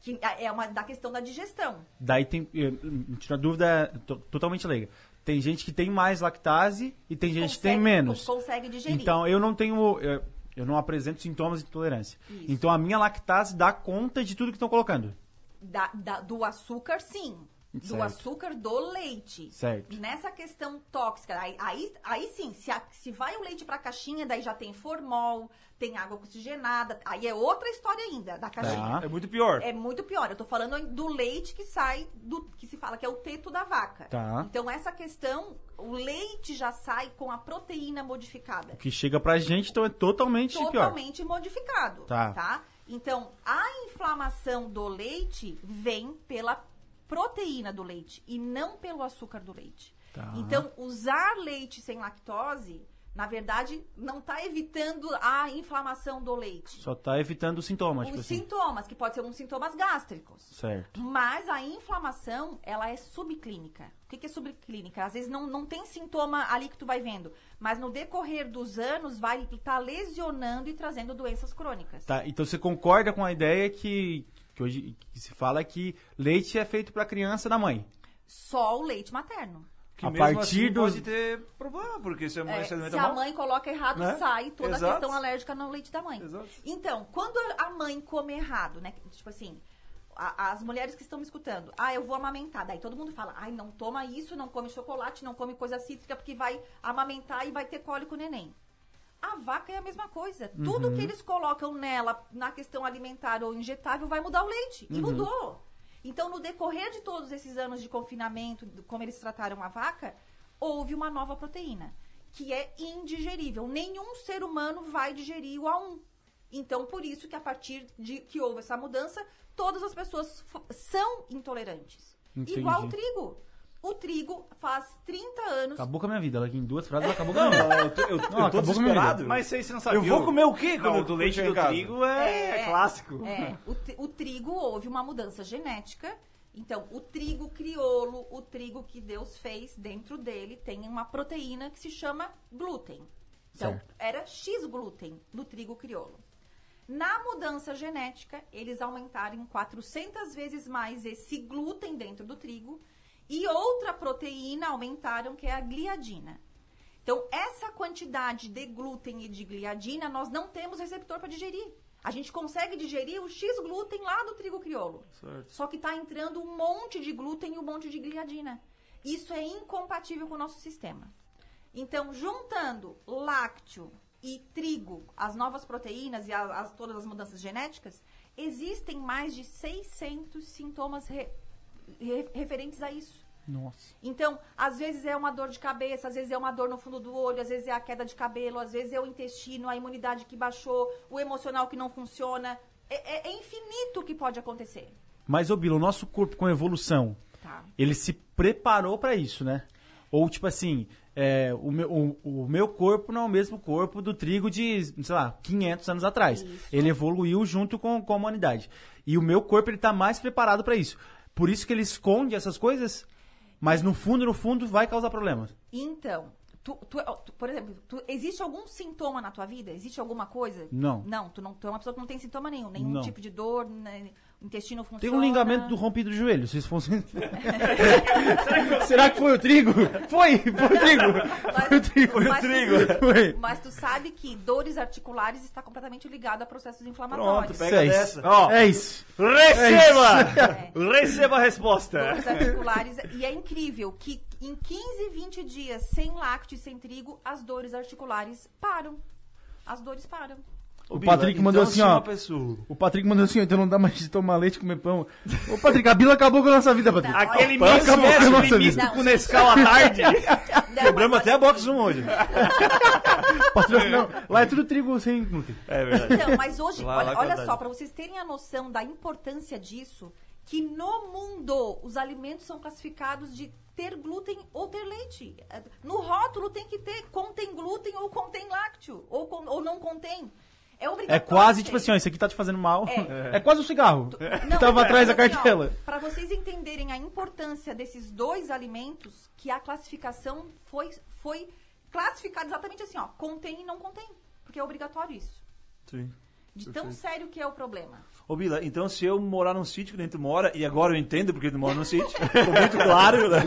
Que é uma da questão da digestão. Daí tem. Me tira a dúvida to- totalmente leiga. Tem gente que tem mais lactase e tem gente que tem Consegue- menos. Consegue digerir. Então eu não tenho. Eu, eu não apresento sintomas de intolerância. Isso. Então a minha lactase dá conta de tudo que estão colocando. Da- da- do açúcar, sim. Do Certo. açúcar do leite. Certo. Nessa questão tóxica, aí, aí, aí sim, se, a- se vai o leite pra caixinha, daí já tem formol, tem água oxigenada, aí é outra história ainda da caixinha. Tá. É muito pior. É muito pior. Eu tô falando do leite que sai do que se fala que é o teto da vaca. Tá. Então essa questão, o leite já sai com a proteína modificada. O que chega pra gente então é totalmente, pior. Totalmente modificado, Tá. tá. Então, a inflamação do leite vem pela proteína do leite e não pelo açúcar do leite. Tá. Então, usar leite sem lactose, na verdade, não está evitando a inflamação do leite. Só tá evitando os sintomas, Os tipo assim. sintomas, que pode ser uns sintomas gástricos. Certo. Mas a inflamação, ela é subclínica. O que, que é subclínica? Às vezes não, não tem sintoma ali que tu vai vendo, mas no decorrer dos anos vai estar lesionando e trazendo doenças crônicas. Tá, então você concorda com a ideia que, que hoje que se fala que leite é feito pra criança da mãe? Só o leite materno. Que a mesmo partir assim dos- pode ter problema, porque se a mãe É, se se a mal... mãe coloca errado, Né? sai toda a Exato. questão alérgica no leite da mãe. Exato. Então, quando a mãe come errado, né? Tipo assim, a- as mulheres que estão me escutando, ah, eu vou amamentar. Daí todo mundo fala, ai, não toma isso, não come chocolate, não come coisa cítrica, porque vai amamentar e vai ter cólico neném. A vaca é a mesma coisa. Tudo que eles colocam nela, na questão alimentar ou injetável, vai mudar o leite. E mudou. Então, no decorrer de todos esses anos de confinamento, como eles trataram a vaca, houve uma nova proteína, que é indigerível. Nenhum ser humano vai digerir o A1. Então, por isso que a partir de que houve essa mudança, todas as pessoas são intolerantes. Entendi. Igual o trigo. O trigo faz 30 anos. Acabou com a minha vida. Ela aqui em duas frases ela acabou com a Não, minha vida. eu tô, eu, eu Não, tô a minha desesperado. Mas isso aí você não sabia. Eu vou comer o quê Não, quando do eu leite do em casa? trigo é, clássico. É, o, o trigo houve uma mudança genética. Então, o trigo crioulo, o trigo que Deus fez dentro dele, tem uma proteína que se chama glúten. Então, Certo. era X glúten no trigo crioulo. Na mudança genética, eles aumentaram em 400 vezes mais esse glúten dentro do trigo e outra proteína aumentaram, que é a gliadina. Então, essa quantidade de glúten e de gliadina, nós não temos receptor para digerir. A gente consegue digerir o X glúten lá do trigo crioulo. Só que está entrando um monte de glúten e um monte de gliadina. Isso é incompatível com o nosso sistema. Então, juntando lácteo e trigo, as novas proteínas e a- as- todas as mudanças genéticas, existem mais de 600 sintomas re- referentes a isso. Nossa. Então, às vezes é uma dor de cabeça, às vezes é uma dor no fundo do olho, às vezes é a queda de cabelo, às vezes é o intestino, a imunidade que baixou, o emocional que não funciona. É, é- é infinito o que pode acontecer. Mas, ô Bilo, o nosso corpo com evolução, Tá. ele se preparou pra isso, né? Ou, tipo assim, é, o, meu, o, o meu corpo não é o mesmo corpo do trigo de, sei lá, 500 anos atrás. Isso. Ele evoluiu junto com, com a humanidade. E o meu corpo, ele tá mais preparado pra isso. Por isso que ele esconde essas coisas, mas no fundo, no fundo, vai causar problemas. Então, tu, tu- tu- por exemplo, existe algum sintoma na tua vida? Existe alguma coisa? Não. Não, tu, não, tu é uma pessoa que não tem sintoma nenhum. Nenhum Não. tipo de dor, né, o intestino funciona. Tem um ligamento do rompido do joelho, se isso fosse... Será que foi o trigo? Foi, foi o trigo. Foi o trigo. mas, tu- Foi. mas tu sabe que dores articulares está completamente ligado a processos inflamatórios. Pronto, pega É isso. dessa. Ó. É isso. Receba! Receba a resposta. dores articulares. E é incrível que em 15, 20 dias sem lácteo e sem trigo, as dores articulares param. As dores param. O Patrick mandou então, assim, ó. pessoa... O Patrick mandou assim, ó, então não dá mais de tomar leite e comer pão. Ô, Patrick, a Bila acabou com a nossa vida, Patrick. Aquele Olha, mesmo acabou com a nossa vida. misto com Nescau à tarde. Não, Quebramos até a box 1 hoje. Patrocínio- não, lá é tudo trigo sem glúten. É verdade. Então, mas hoje, Lá, olha, lá, olha verdade. só, para vocês terem a noção da importância disso, que no mundo os alimentos são classificados de ter glúten ou ter leite. É, No rótulo tem que ter contém glúten ou contém lácteo, ou, com- ou não contém. É É obrigatório. quase, ter. tipo assim, ó, isso aqui tá te fazendo mal. É. É, quase um cigarro. Não, que tava atrás da assim, cartela. Pra vocês entenderem a importância desses dois alimentos, que a classificação foi, foi classificada exatamente assim, ó, contém e não contém. Porque é obrigatório isso. Sim. De tão sério que é o problema. Ô, Bila, então se eu morar num sítio que nem tu mora, e agora eu entendo porque tu mora num sítio, ficou muito claro, né?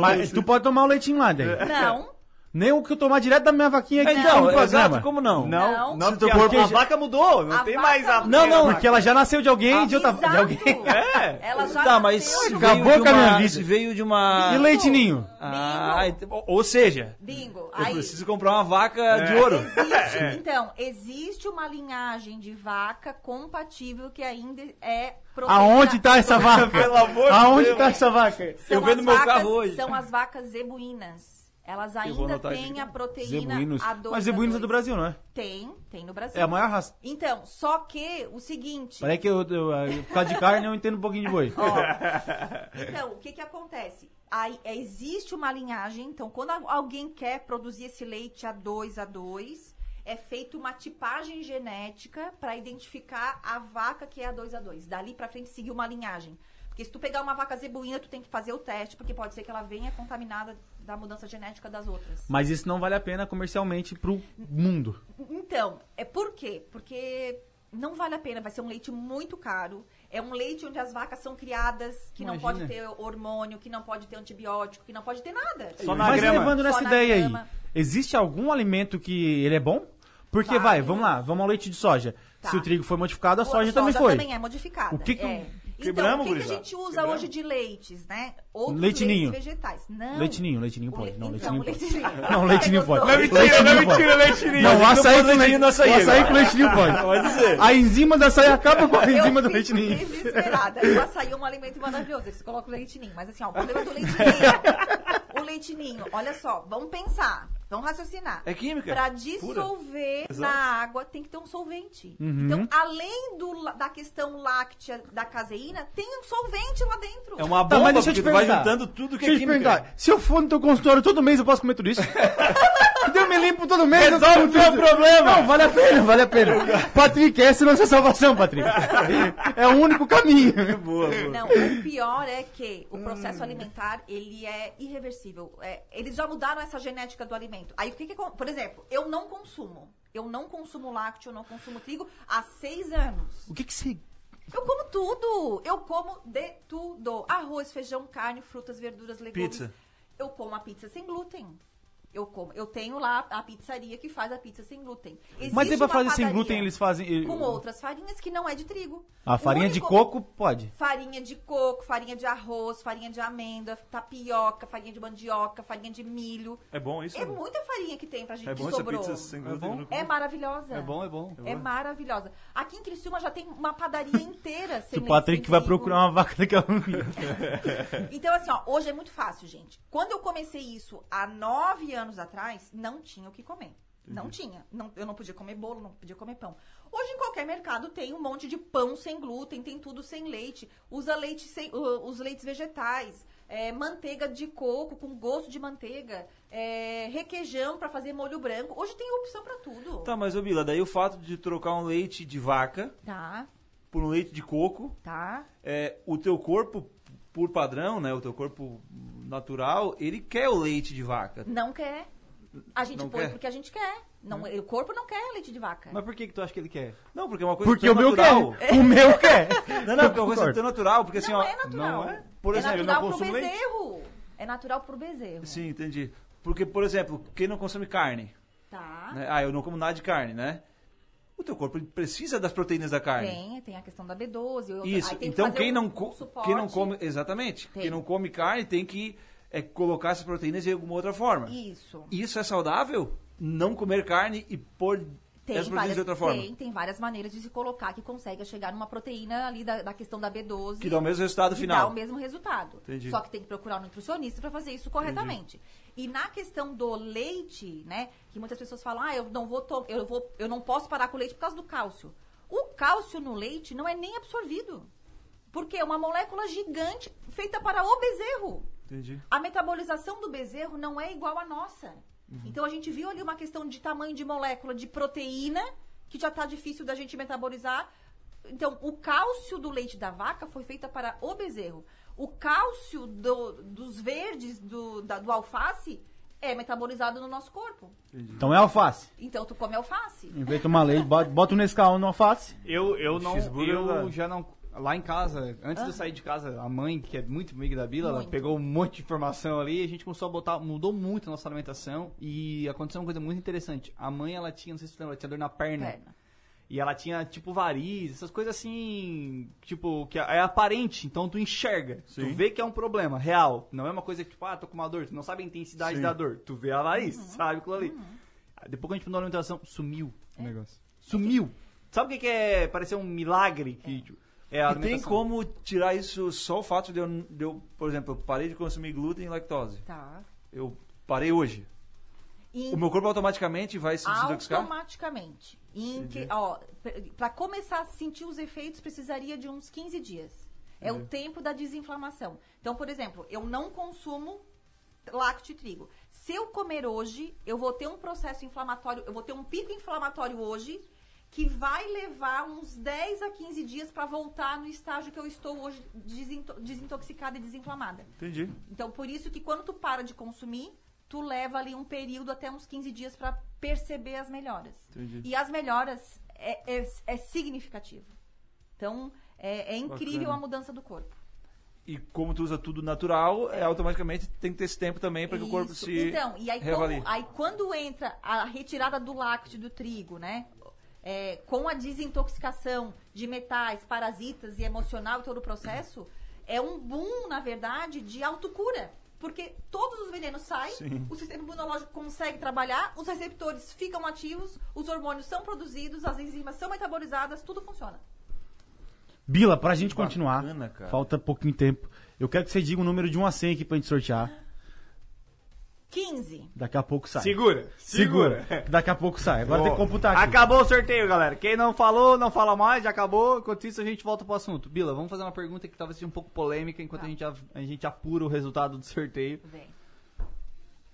Mas tu pode tomar o leitinho lá, daí. Não, Nem o que eu tomar direto da minha vaquinha aqui Então, no programa. exato, como não? Não, Não. não, porque corpo- a, a vaca mudou, não A tem vaca mais a... Não, não, Porque ela já nasceu de alguém, de, outra, de alguém. É. Ela já Tá, mas Acabou veio de com a minha uma, vida. veio de uma... E leite ninho? Ah, ou- seja, Bingo. eu Aí, preciso comprar uma vaca de ouro. existe, então, existe uma linhagem de vaca compatível que ainda é. Aonde tá essa vaca? Pelo amor de Aonde Deus. tá essa vaca? São Eu vendo as meu vacas- carro hoje. São as vacas zebuínas. Elas ainda têm a proteína Zebuínos. A2. Mas zebuínos é do Brasil, não é? Tem, tem no Brasil. É a maior raça. Então, só que o seguinte. Parece que eu, eu, eu- por causa de carne eu entendo um pouquinho de boi. Então, o que que acontece? Aí, é, existe uma linhagem, então quando alguém quer produzir esse leite A2, A2, é feita uma tipagem genética para identificar a vaca que é A2, A2. Dali para frente seguir uma linhagem. Porque se tu pegar uma vaca zebuína, tu tem que fazer o teste, porque pode ser que ela venha contaminada da mudança genética das outras. Mas isso não vale a pena comercialmente pro mundo. Então, é por quê? Porque não vale a pena, vai ser um leite muito caro. É um leite onde as vacas são criadas, que não Imagina. pode ter hormônio, que não pode ter antibiótico, que não pode ter nada. Só na Mas grama. levando nessa Só na ideia grama. aí, existe algum alimento que ele é bom? Porque vai, Vários. vamos lá, vamos ao leite de soja. Tá. Se o trigo foi modificado, a O- soja, também foi. também é modificada. O que que- é. Então, Quebramos, o que, que a gente usa Quebramos. hoje de leites, né? Outros Leite leites vegetais. Não. Leitinho, leitinho pode. le- Não, então, leitinho pode. leitinho. Não, leitinho É pode. gostoso. Mentira, Leitinho não, mentira, leitinho. Não, açaí com leitinho açaí o açaí com leitinho pode. Pode dizer. A enzima da açaí acaba com a enzima do leitinho. desesperada. O açaí é um alimento maravilhoso. Você coloca o leitinho. Mas assim, ó, o problema do leitinho. o leitinho, olha só, vamos pensar. Vamos raciocinar. É química. Pra pura. dissolver Exato. na água, tem que ter um solvente. Uhum. Então, além do, da questão láctea da caseína, tem um solvente lá dentro. É uma Tá, bomba, mas deixa eu porque te tu vai perguntar. juntando tudo que Deixa eu é te química. perguntar, se eu for no teu consultório todo mês, eu posso comer tudo isso? Eu me limpo todo mês. eu Resolve o tudo. problema. Não, vale a pena, vale a pena. Patrick, essa é a nossa salvação, Patrick. É o único caminho. Boa, boa. Não, o pior é que o processo alimentar, ele é irreversível. É, eles já mudaram essa genética do alimento. Aí, o que que... Por exemplo, eu não consumo. Eu não consumo lácteo, eu não consumo trigo há seis anos. O que que você... Eu como tudo. Eu como de tudo. Arroz, feijão, carne, frutas, verduras, legumes. Pizza. Eu como a pizza sem glúten. Eu como. Eu tenho lá a pizzaria que faz a pizza sem glúten. Mas Existe pra uma fazer sem glúten eles fazem... Com outras farinhas que não é de trigo. A O farinha de único- coco pode. Farinha de coco, farinha de arroz, farinha de amêndoa, tapioca, farinha de mandioca, farinha de milho. É bom isso? É muita farinha que tem pra gente É que bom essa sobrou. pizza sem glúten? comi. É maravilhosa. É bom, é bom. É maravilhosa. Aqui em Criciúma já tem uma padaria inteira Se sem o leite, Patrick sem vai trigo. procurar uma vaca daquela... Então, assim, ó, hoje é muito fácil, gente. Quando eu comecei isso há nove anos atrás, não tinha o que comer. Não tinha. Não, eu não podia comer bolo, não podia comer pão. Hoje, em qualquer mercado, tem um monte de pão sem glúten, tem tudo sem leite. Usa leite sem, uh, os leites vegetais. é, manteiga de coco com gosto de manteiga. é, requeijão pra fazer molho branco. Hoje tem opção pra tudo. Tá, mas ô Bila, daí o fato de trocar um leite de vaca Tá, por um leite de coco, tá. é, o teu corpo, por padrão, né, o teu corpo natural, ele quer o leite de vaca. Não quer. A gente Não põe quer? porque a gente quer. Não, O corpo não quer leite de vaca. Mas por que, que tu acha que ele quer? Não, porque é uma coisa Porque tão o meu quer. O meu quer. Não, não, porque é uma coisa tão natural, porque assim, não ó... é natural. Não é? Por é exemplo, eu natural não pro consumo leite. bezerro. É natural pro bezerro. Sim, entendi. Porque, por exemplo, quem não consome carne, Tá. né? Ah, eu não como nada de carne, né? O teu corpo precisa das proteínas da carne. Tem, tem a questão da B12. eu- Isso. que Então fazer quem não um suporte. quem não come exatamente, Tem. quem não come carne tem que é, colocar essas proteínas de alguma outra forma. Isso. Isso é saudável? Não comer carne e pôr Tem proteínas várias, de outra forma? tem, tem várias maneiras de se colocar que consegue chegar numa proteína ali da, da questão da B12. Que dá o mesmo resultado que final. dá o mesmo resultado. Entendi. Só que tem que procurar um nutricionista para fazer isso corretamente. E na questão do leite, né, que muitas pessoas falam: "Ah, eu não vou eu vou eu não posso parar com o leite por causa do cálcio". O cálcio no leite não é nem absorvido. Porque é uma molécula gigante feita para o bezerro. Entendi. A metabolização do bezerro não é igual à nossa. Então a gente viu ali uma questão de tamanho de molécula de proteína, que já está difícil da gente metabolizar. Então, o cálcio do leite da vaca foi feita para o bezerro. O cálcio do- dos verdes do, da- do alface é metabolizado no nosso corpo. Então é alface. Então, tu come alface. De tomar leite, bota, bota o Nescau no alface. Eu, eu não. cheeseburger Eu já não. Lá em casa, antes de eu sair de casa, a mãe, que é muito amiga da Bila, ela Muito. pegou um monte de informação ali e a gente começou a botar, mudou muito a nossa alimentação e aconteceu uma coisa muito interessante. A mãe, ela tinha, não sei se você lembra, ela tinha dor na perna. Perna. E ela tinha, tipo, varizes, essas coisas assim, tipo, que é aparente, então tu enxerga. Tu Sim. vê que é um problema real. Não é uma coisa que, tipo, ah, tô com uma dor. Tu não sabe a intensidade Sim. da dor. Tu vê a variz, Uhum. sabe aquilo ali. Aí Depois que a gente mudou a alimentação, sumiu o negócio. Sumiu. Sabe o que, que é parecer um milagre? Que, tipo, é a E tem como tirar isso só o fato de eu, de eu, por exemplo, eu parei de consumir glúten e lactose. Tá. Eu parei hoje. E O meu corpo automaticamente vai se desintoxicar? automaticamente. Em que, ó, para começar a sentir os efeitos, precisaria de uns 15 dias. É o tempo da desinflamação. Então, por exemplo, eu não consumo lácteo e trigo. Se eu comer hoje, eu vou ter um processo inflamatório, eu vou ter um pico inflamatório hoje que vai levar uns 10 a 15 dias para voltar no estágio que eu estou hoje desinto- desintoxicada e desinflamada. Entendi. Então, por isso que quando tu para de consumir, tu leva ali um período até uns 15 dias para perceber as melhoras. Entendi. E as melhoras é, é, é significativo. Então, é, é incrível Bacana. a mudança do corpo. E como tu usa tudo natural, é, automaticamente tem que ter esse tempo também para que o corpo se Então, e aí, como- aí quando entra a retirada do lácteo do trigo, né? É, com a desintoxicação de metais, parasitas e emocional e todo o processo, é um boom, na verdade, de autocura. Porque todos os venenos saem, Sim. o sistema imunológico consegue trabalhar, os receptores ficam ativos, os hormônios são produzidos, as enzimas são metabolizadas, tudo funciona. Bila, pra gente continuar, Bacana, falta pouquinho tempo. Eu quero que você diga um número de 1 a 100 aqui pra gente sortear. 15. Daqui a pouco sai. Segura. Segura. Daqui a pouco sai. Agora tem que computar aqui. Acabou o sorteio, galera. Quem não falou, não fala mais, já acabou. Enquanto isso, a gente volta pro assunto. Bila, vamos fazer uma pergunta que talvez seja um pouco polêmica enquanto Tá. a, gente, a, gente apura o resultado do sorteio. Vem.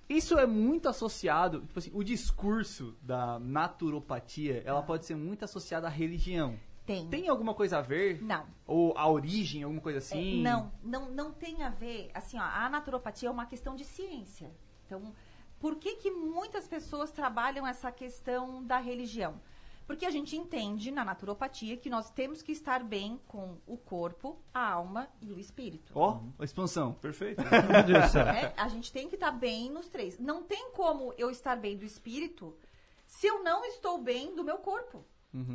Isso é muito associado, tipo assim, o discurso da naturopatia, ela pode ser muito associada à religião. Tem. Tem alguma coisa a ver? Não. Ou a origem, alguma coisa É, assim? não, não, não tem a ver. Assim, ó, a naturopatia é uma questão de ciência. Então, por que, que muitas pessoas trabalham essa questão da religião? Porque a gente entende na naturopatia que nós temos que estar bem com o corpo, a alma e o espírito. Ó, expansão. Perfeito. Meu Deus do céu. né? A gente tem que estar bem nos três. Não tem como eu estar bem do espírito se eu não estou bem do meu corpo.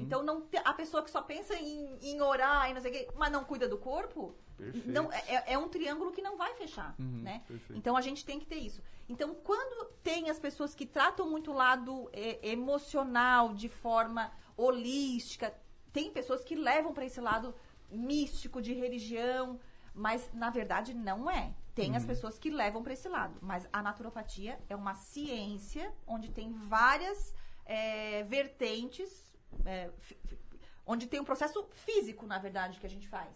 Então, não a pessoa que só pensa em, em orar e não sei o quê, mas não cuida do corpo, Perfeito. não, é, é um triângulo que não vai fechar, né? Então, a gente tem que ter isso. Então, quando tem as pessoas que tratam muito o lado é, emocional de forma holística, tem pessoas que levam para esse lado místico de religião, mas na verdade não é. Tem as pessoas que levam para esse lado, mas a naturopatia é uma ciência onde tem várias é, vertentes, é, onde tem um processo físico, na verdade, que a gente faz,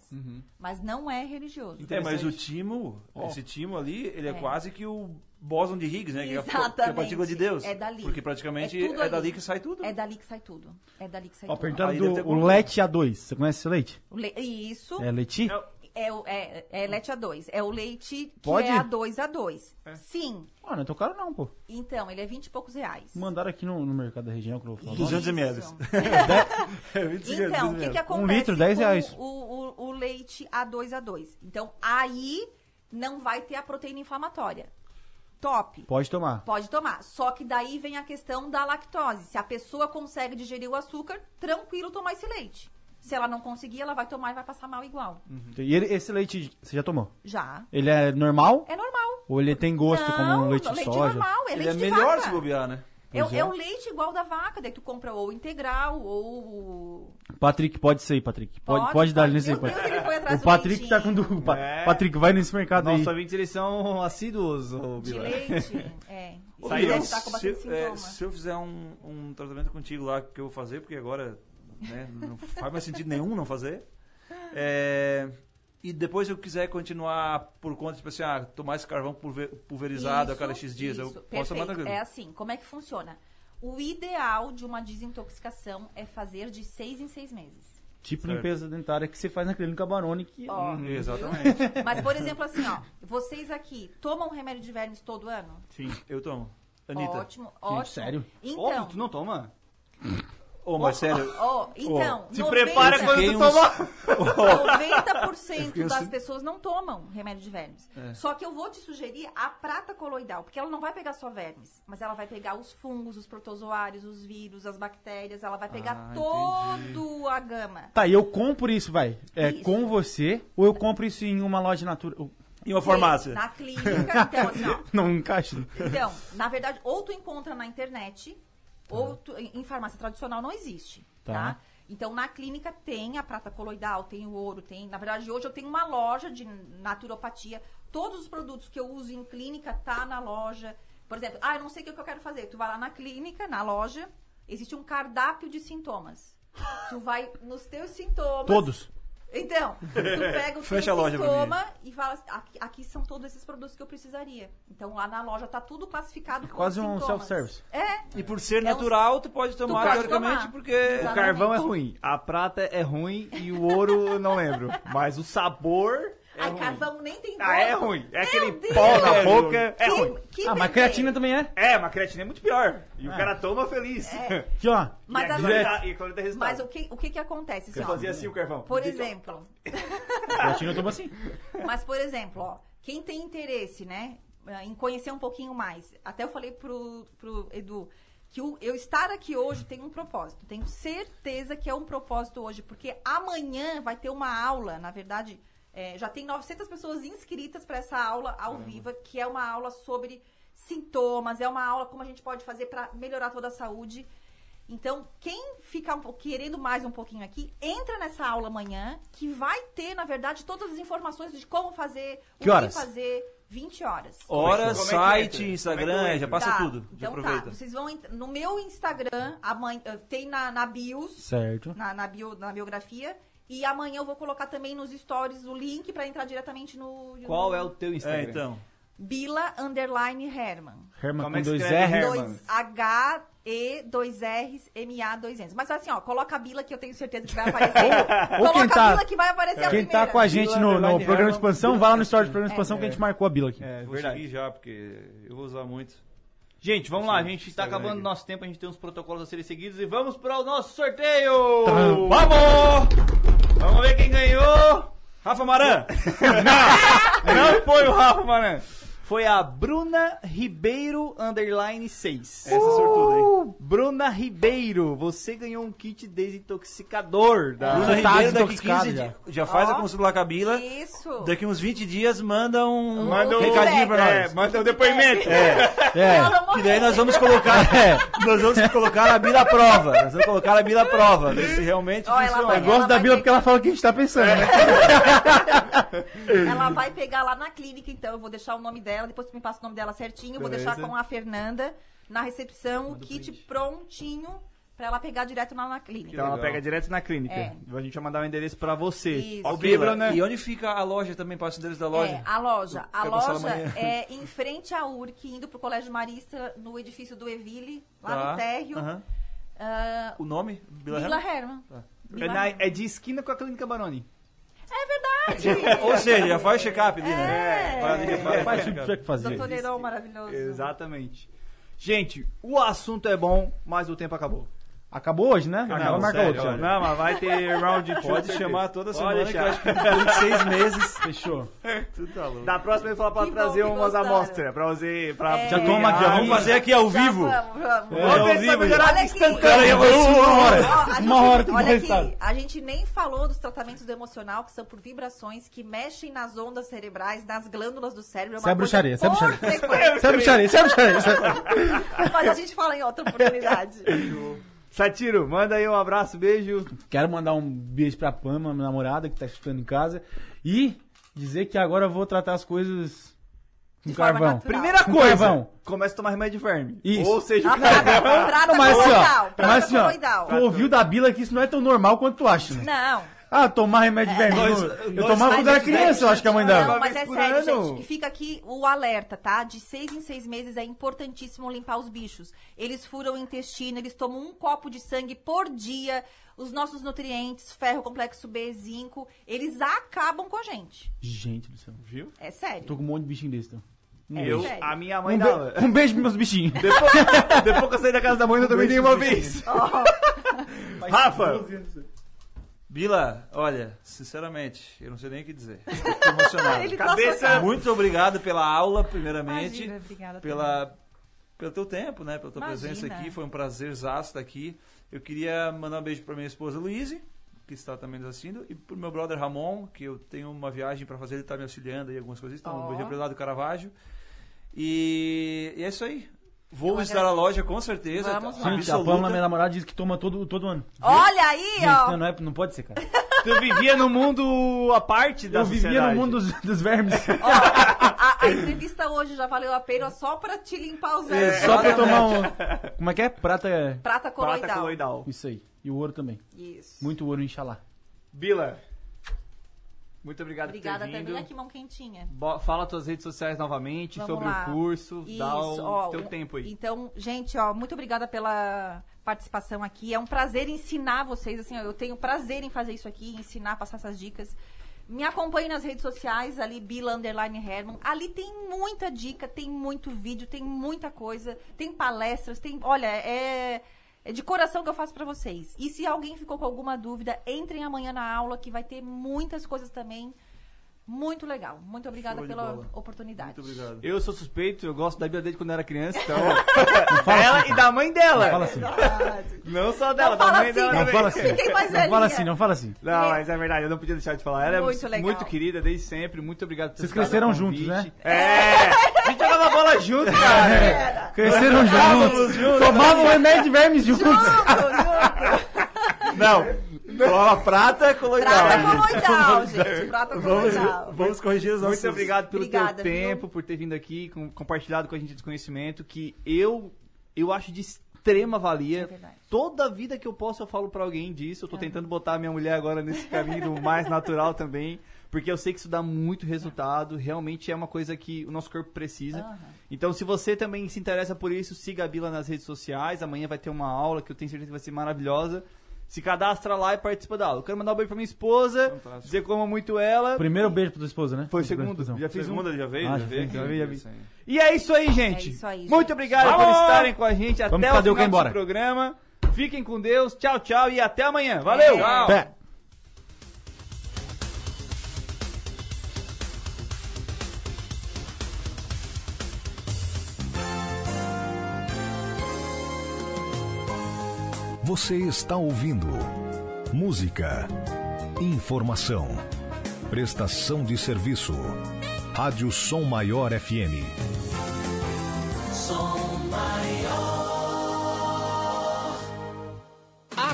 mas não é religioso. É, mas o timo, esse timo ali, ele é, É. quase que o bóson de Higgs, né? Que é a- que é a Exatamente. partícula de Deus. É dali. Porque praticamente É é, ali. dali que sai tudo. É dali que sai tudo. É dali que sai Ó, tudo. perguntando do o Lete A2. Você conhece esse leite? O le- Isso. É Leti? É, o- é, é leite A2. É o leite que Pode? é A2 A2. Sim. Ah, não é tão caro não, pô. Então, ele é 20 e poucos reais. Mandaram aqui no, no mercado da região que eu vou falar. 200 ml. É, 25 Então, o que, que acontece? litro, 10 com reais. O, o, o leite A2 A2. Então, aí não vai ter a proteína inflamatória. Top. Pode tomar. Pode tomar. Só que daí vem a questão da lactose. Se a pessoa consegue digerir o açúcar, tranquilo tomar esse leite. Se ela não conseguir, ela vai tomar e vai passar mal igual. E ele- esse leite, você já tomou? Já. Ele é normal? É normal. Ou ele tem gosto não, como um leite de soja? normal, é Ele leite é de melhor vaca. se bobear, né? É, Pois é. é o leite igual da vaca, daí tu compra ou integral ou Patrick, pode ser, Patrick. Pode, pode, Pode, dar nesse aí, Meu Deus, Patrick. ele foi atrás O do Patrick tá com. Pa- É. Patrick, vai nesse mercado Nossos aí. ouvintes, eles são assíduos, ô, de Bila. leite. É. Ô, Ele Bila, deve estar com bastante se, é, sintoma. se eu fizer um, um tratamento contigo lá que eu vou fazer, porque agora né, não faz mais sentido nenhum não fazer. É, e depois eu quiser continuar por conta, tipo assim, ah, tomar esse carvão pulver- pulverizado a Isso, cada X dias, eu isso, posso tomar perfeito. tranquilo. É assim, como é que funciona? O ideal de uma desintoxicação é fazer de seis em seis meses. Tipo Certo. limpeza dentária que você faz na clínica Baroni. Que... Ó, Exatamente. Mas, por exemplo, assim, ó, vocês aqui tomam remédio de vermes todo ano? Sim, eu tomo. Anitta. Ótimo, ótimo. sério? Então, Óbvio, tu não toma? Ô, mas sério, Ó, então, Se 90 prepara quando tu uns- tomar. 90% das assim- pessoas não tomam remédio de vermes. É. Só que eu vou te sugerir a prata coloidal, porque ela não vai pegar só vermes, mas ela vai pegar os fungos, os protozoários, os vírus, as bactérias, ela vai pegar Ah, todo a gama. Tá, e eu compro isso, vai. É Isso. com você ou eu compro isso em uma loja natural? e uma farmácia? Na clínica, então, assim, ó. Não encaixa. Então, na verdade, ou tu encontra na internet, ou tu- em em farmácia tradicional não existe, Tá. tá? Então, na clínica tem a prata coloidal, tem o ouro, tem... Na verdade, hoje eu tenho uma loja de naturopatia. Todos os produtos que eu uso em clínica tá na loja. Por exemplo, ah, eu não sei o que eu quero fazer. Tu vai lá na clínica, na loja, existe um cardápio de sintomas. Tu vai nos teus sintomas... Todos. Então, tu pega o Fecha teu a loja pra sintoma e fala assim, aqui, aqui são todos esses produtos que eu precisaria. Então lá na loja tá tudo classificado com Quase um self-service. É. E por ser É um- natural, tu pode tomar, pode teoricamente, tomar. porque... Exato. O carvão é ruim, a prata é ruim e o ouro eu não lembro. Mas o sabor é Ai, ruim. carvão nem tem Ah, é gosto. ruim. É Meu aquele Deus. pó na É, boca. É ruim. que Ah, mas bebê. creatina também é. É, mas creatina é muito pior. E o É. cara toma feliz. É. Aqui, ó. Mas, e aquilo dá- e dá resultado. mas o que, o que que acontece? Assim, Você ó, fazia assim o carvão. por exemplo, Creatina eu tomo assim. Mas, por exemplo, ó, quem tem interesse, né, em conhecer um pouquinho mais, até eu falei pro, pro Edu, que eu estar aqui hoje tem um propósito. Tenho certeza que é um propósito hoje, porque amanhã vai ter uma aula, na verdade, é, já tem 900 pessoas inscritas para essa aula ao vivo, que é uma aula sobre sintomas, é uma aula como a gente pode fazer para melhorar toda a saúde. Então, quem ficar um pouco- querendo mais um pouquinho aqui, entra nessa aula amanhã, que vai ter, na verdade, todas as informações de como fazer, o Que horas? fazer, 20 horas. Hora, Como é que site? Instagram, é que já passa Tá, tudo. já Então aproveita. tá, vocês vão no meu Instagram, amanhã, eh, tem na, na bios, Certo. na, na, bio, na biografia, e amanhã eu vou colocar também nos stories o link pra entrar diretamente no... Qual é o teu Instagram? É, então. Bila Underline Herman. Herman Como com é que dois R. Herman? Dois H, E, dois R's, M, A, dois N's. Mas assim, ó, coloca a Bila que eu tenho certeza que vai aparecer. ou coloca quem tá- a Bila que vai aparecer a Quem primeira. tá com a gente Bila no, no programa de expansão, vai lá no story do programa de expansão que a gente marcou a Bila aqui. É, Vou verdade. seguir já, porque eu vou usar muito. Gente, vamos lá, a gente tá Instagram acabando nosso tempo, a gente tem uns protocolos a serem seguidos e vamos para o nosso sorteio! Tram. Vamos! Vamos ver quem ganhou! Rafa Maran! Não foi o Rafa Maran, foi a Bruna Ribeiro Underline 6. Essa é sortuda, hein? Bruna Ribeiro, você ganhou um kit desintoxicador da... Bruna tá Ribeiro, daqui desintoxicado 15 já. dias. Já faz Ó. a consulta lá com a Bila. Isso. Daqui uns 20 dias manda um Manda um recadinho pra É, nós. manda um depoimento. É. Ela Que morreu. daí nós vamos colocar. nós vamos colocar a Bila à prova. Nós vamos colocar a Bila à prova. Ver se realmente Ó, ela funciona. vai- Eu gosto Ela da Bila porque ela fala o que a gente tá pensando, né? Ela vai pegar lá na clínica, então. Eu vou deixar o nome dela, depois tu me passa o nome dela certinho. Eu Vou deixar Beleza. com a Fernanda na recepção o kit prontinho pra ela pegar direto lá na clínica. Então ela pega direto na clínica. É. A gente vai mandar o endereço pra você. Isso. Bila, Bruna? E onde fica a loja também? Passa o endereço da loja? É, a loja. A Quero passar loja é em frente à URC, indo pro Colégio Marista, no edifício do Evile, lá Tá. no térreo. Ah, O nome? Bila, Vila Herman? Herman. Tá. É, Vila na- Herman. é de esquina com a Clínica Baroni. É verdade! Ou seja, já faz check-up né? É. Faz- tudo que que fazer. Doutor maravilhoso. Exatamente. Gente, o assunto é bom, mas o tempo acabou. Acabou hoje, né? Não, Ela marca olha. Não, mas vai ter round 2. Pode chamar toda semana, Pode que eu deixar. acho que depois de seis meses. Fechou. Tudo tá louco. Da próxima eu vou falar pra Que trazer que umas amostras pra você. Pra É. Já toma aqui, ó. Vamos fazer aqui ao vivo. Vamos, vamos. Se vai melhorar Olha instantâneo. Vou uma hora. Uma hora olha que aqui, a gente nem falou dos tratamentos do emocional, que são por vibrações que mexem nas ondas cerebrais, nas glândulas do cérebro. Isso é bruxaria, isso é bruxaria. bruxaria. Isso é bruxaria, isso é bruxaria. isso é- Mas a gente fala em outra oportunidade. Satiro, manda aí um abraço, beijo. Quero mandar um beijo pra Pama, minha namorada, que tá escutando em casa. E dizer que agora eu vou tratar as coisas com De forma carvão. natural. Primeira Com coisa, carvão. começa a tomar remédio de verme. Isso. Ou seja, A prata, prata Não, mas assim, coloidal. ó. Mas assim, ó. Tu ouviu da Bila que isso não é tão normal quanto tu acha, né? Não. Ah, tomar remédio de. Nós- eu tomava quando era criança, eu acho que a mãe dava. Não, mas é sério, ano. gente. E fica aqui o alerta, tá? De seis em seis meses é importantíssimo limpar os bichos. Eles furam o intestino, eles tomam um copo de sangue por dia. Os nossos nutrientes, ferro, complexo B, zinco, eles acabam com a gente. Gente do céu. Viu? É sério. Tô com um monte de bichinho desse, então. É. Eu, sério. a minha mãe Um, dava. be- um beijo pros meus bichinhos. Depois, depois que eu saí da casa da mãe, eu também dei uma vez. Ó, Rafa! Bila, olha, sinceramente, eu não sei nem o que dizer. Tô emocionado. Cabeça- Muito obrigado pela aula, primeiramente. Imagina, obrigada pela, pelo teu tempo, né? Pela tua Imagina. presença aqui. Foi um prazer estar aqui. Eu queria mandar um beijo para minha esposa Luíse, que está também nos assistindo, e pro meu brother Ramon, que eu tenho uma viagem para fazer, ele está me auxiliando aí algumas coisas. Então, um Ó. beijo para lá do Caravaggio. E, e é isso aí. Vou visitar a loja com certeza. Vamos lá. Gente, a. Pamela, minha namorada, diz que toma todo, todo ano. Olha aí, Gente, ó. não, não, é, não pode ser, cara. Tu vivia no mundo à parte da Eu vivia sociedade. no mundo dos, dos vermes. Ó, a, a entrevista hoje já valeu a pena só pra te limpar os olhos. Só pra tomar um... Como é que é? Prata... Prata Prata coloidal. coloidal. Isso aí. E o ouro também. Isso. Muito ouro, inxalá. Bila, muito obrigado Obrigada por ter vindo. também. Olha que mão quentinha. Bo- Fala tuas redes sociais novamente Vamos sobre lá. o curso. Isso, dá o ó, teu tempo aí. Então, gente, ó, muito obrigada pela participação aqui. É um prazer ensinar vocês, assim, ó, eu tenho prazer em fazer isso aqui, ensinar, passar essas dicas. Me acompanhe nas redes sociais, ali, Bila Underline Herman. Ali tem muita dica, tem muito vídeo, tem muita coisa, tem palestras, tem. Olha, é. É de coração que eu faço pra vocês. E se alguém ficou com alguma dúvida, entrem amanhã na aula que vai ter muitas coisas também. Muito legal. Muito obrigada pela bola. oportunidade. Muito obrigado. Eu sou suspeito, eu gosto da Bia desde quando eu era criança, então. Ela e da mãe dela. Não fala assim. não só dela, Não da fala mãe assim, dela Não também. fala assim. Fiquei mais Não fala assim, não fala assim. Não, mas é verdade, eu não podia deixar de falar. Ela Muito é legal. muito querida desde sempre. Muito obrigado por Vocês cresceram juntos, né? É, a gente jogava bola junto, cara. Cresceram juntos. Tomavam remédio de vermes juntos. Não, tomava prata coloidal. Prata coloidal, gente. Prata Vamos, coloidal. vamos corrigir os nossos... Muito obrigado pelo Obrigada, teu viu? tempo, por ter vindo aqui, com- compartilhado com a gente esse conhecimento que eu eu acho de extrema valia. É verdade. Toda vida que eu posso eu falo pra alguém disso. Eu tô tentando botar a minha mulher agora nesse caminho mais natural também, porque eu sei que isso dá muito resultado. Realmente é uma coisa que o nosso corpo precisa. Aham. Então, se você também se interessa por isso, siga a Bila nas redes sociais. Amanhã vai ter uma aula que eu tenho certeza que vai ser maravilhosa. Se cadastra lá e participa da aula. Eu quero mandar um beijo pra minha esposa, Fantástico. dizer como muito ela. Primeiro beijo pra tua esposa, né? Foi o segundo. Já fiz um. Segunda já veio? Ah, já já veio? fez, já vi, já aí. E é isso aí, gente. É isso aí, Muito gente. obrigado por Vamos! estarem com a gente até Vamos, o cadê o final desse programa. Fiquem com Deus. Tchau, tchau e até amanhã. Valeu! Tchau. Pé. Você está ouvindo música, informação, prestação de serviço. Rádio Som Maior FM.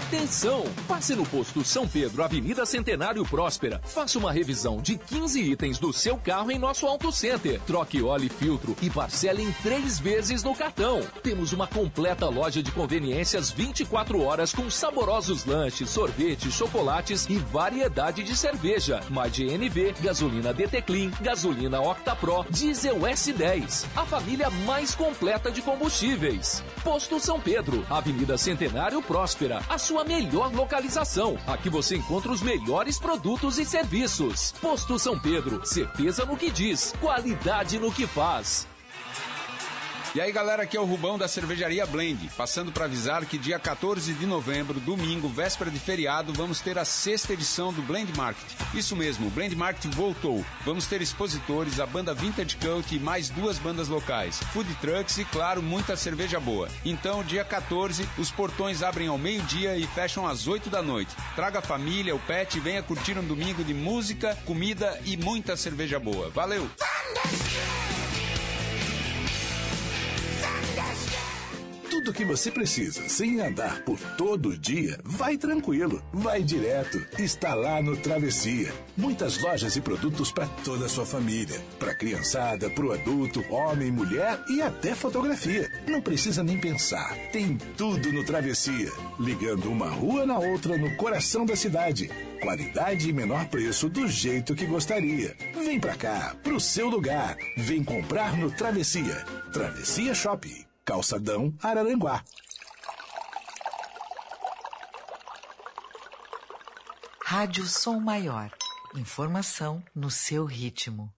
Atenção! Passe no posto São Pedro, Avenida Centenário Próspera. Faça uma revisão de 15 itens do seu carro em nosso Auto Center. Troque óleo e filtro e parcele em três vezes no cartão. Temos uma completa loja de conveniências 24 horas com saborosos lanches, sorvetes, chocolates e variedade de cerveja. Mais GNV, gasolina DT Clean, gasolina Octa Pro, diesel S10. A família mais completa de combustíveis. Posto São Pedro, Avenida Centenário Próspera, a sua melhor localização. Aqui você encontra os melhores produtos e serviços. Posto São Pedro, certeza no que diz, qualidade no que faz. E aí galera, aqui é o Rubão da Cervejaria Blend, passando para avisar que dia 14 de novembro, domingo, véspera de feriado, vamos ter a sexta edição do Blend Market. Isso mesmo, o Blend Market voltou. Vamos ter expositores, a banda Vintage Cult e mais duas bandas locais, food trucks e claro, muita cerveja boa. Então, dia 14, os portões abrem ao meio-dia e fecham às 8 da noite. Traga a família, o pet e venha curtir um domingo de música, comida e muita cerveja boa. Valeu! Tudo que você precisa sem andar por todo dia, vai tranquilo, vai direto. Está lá no Travessia. Muitas lojas e produtos para toda a sua família. Para criançada, para o adulto, homem, mulher e até fotografia. Não precisa nem pensar. Tem tudo no Travessia. Ligando uma rua na outra no coração da cidade. Qualidade e menor preço do jeito que gostaria. Vem pra cá, pro seu lugar. Vem comprar no Travessia. Travessia Shopping. Calçadão Araranguá. Rádio Som Maior. Informação no seu ritmo.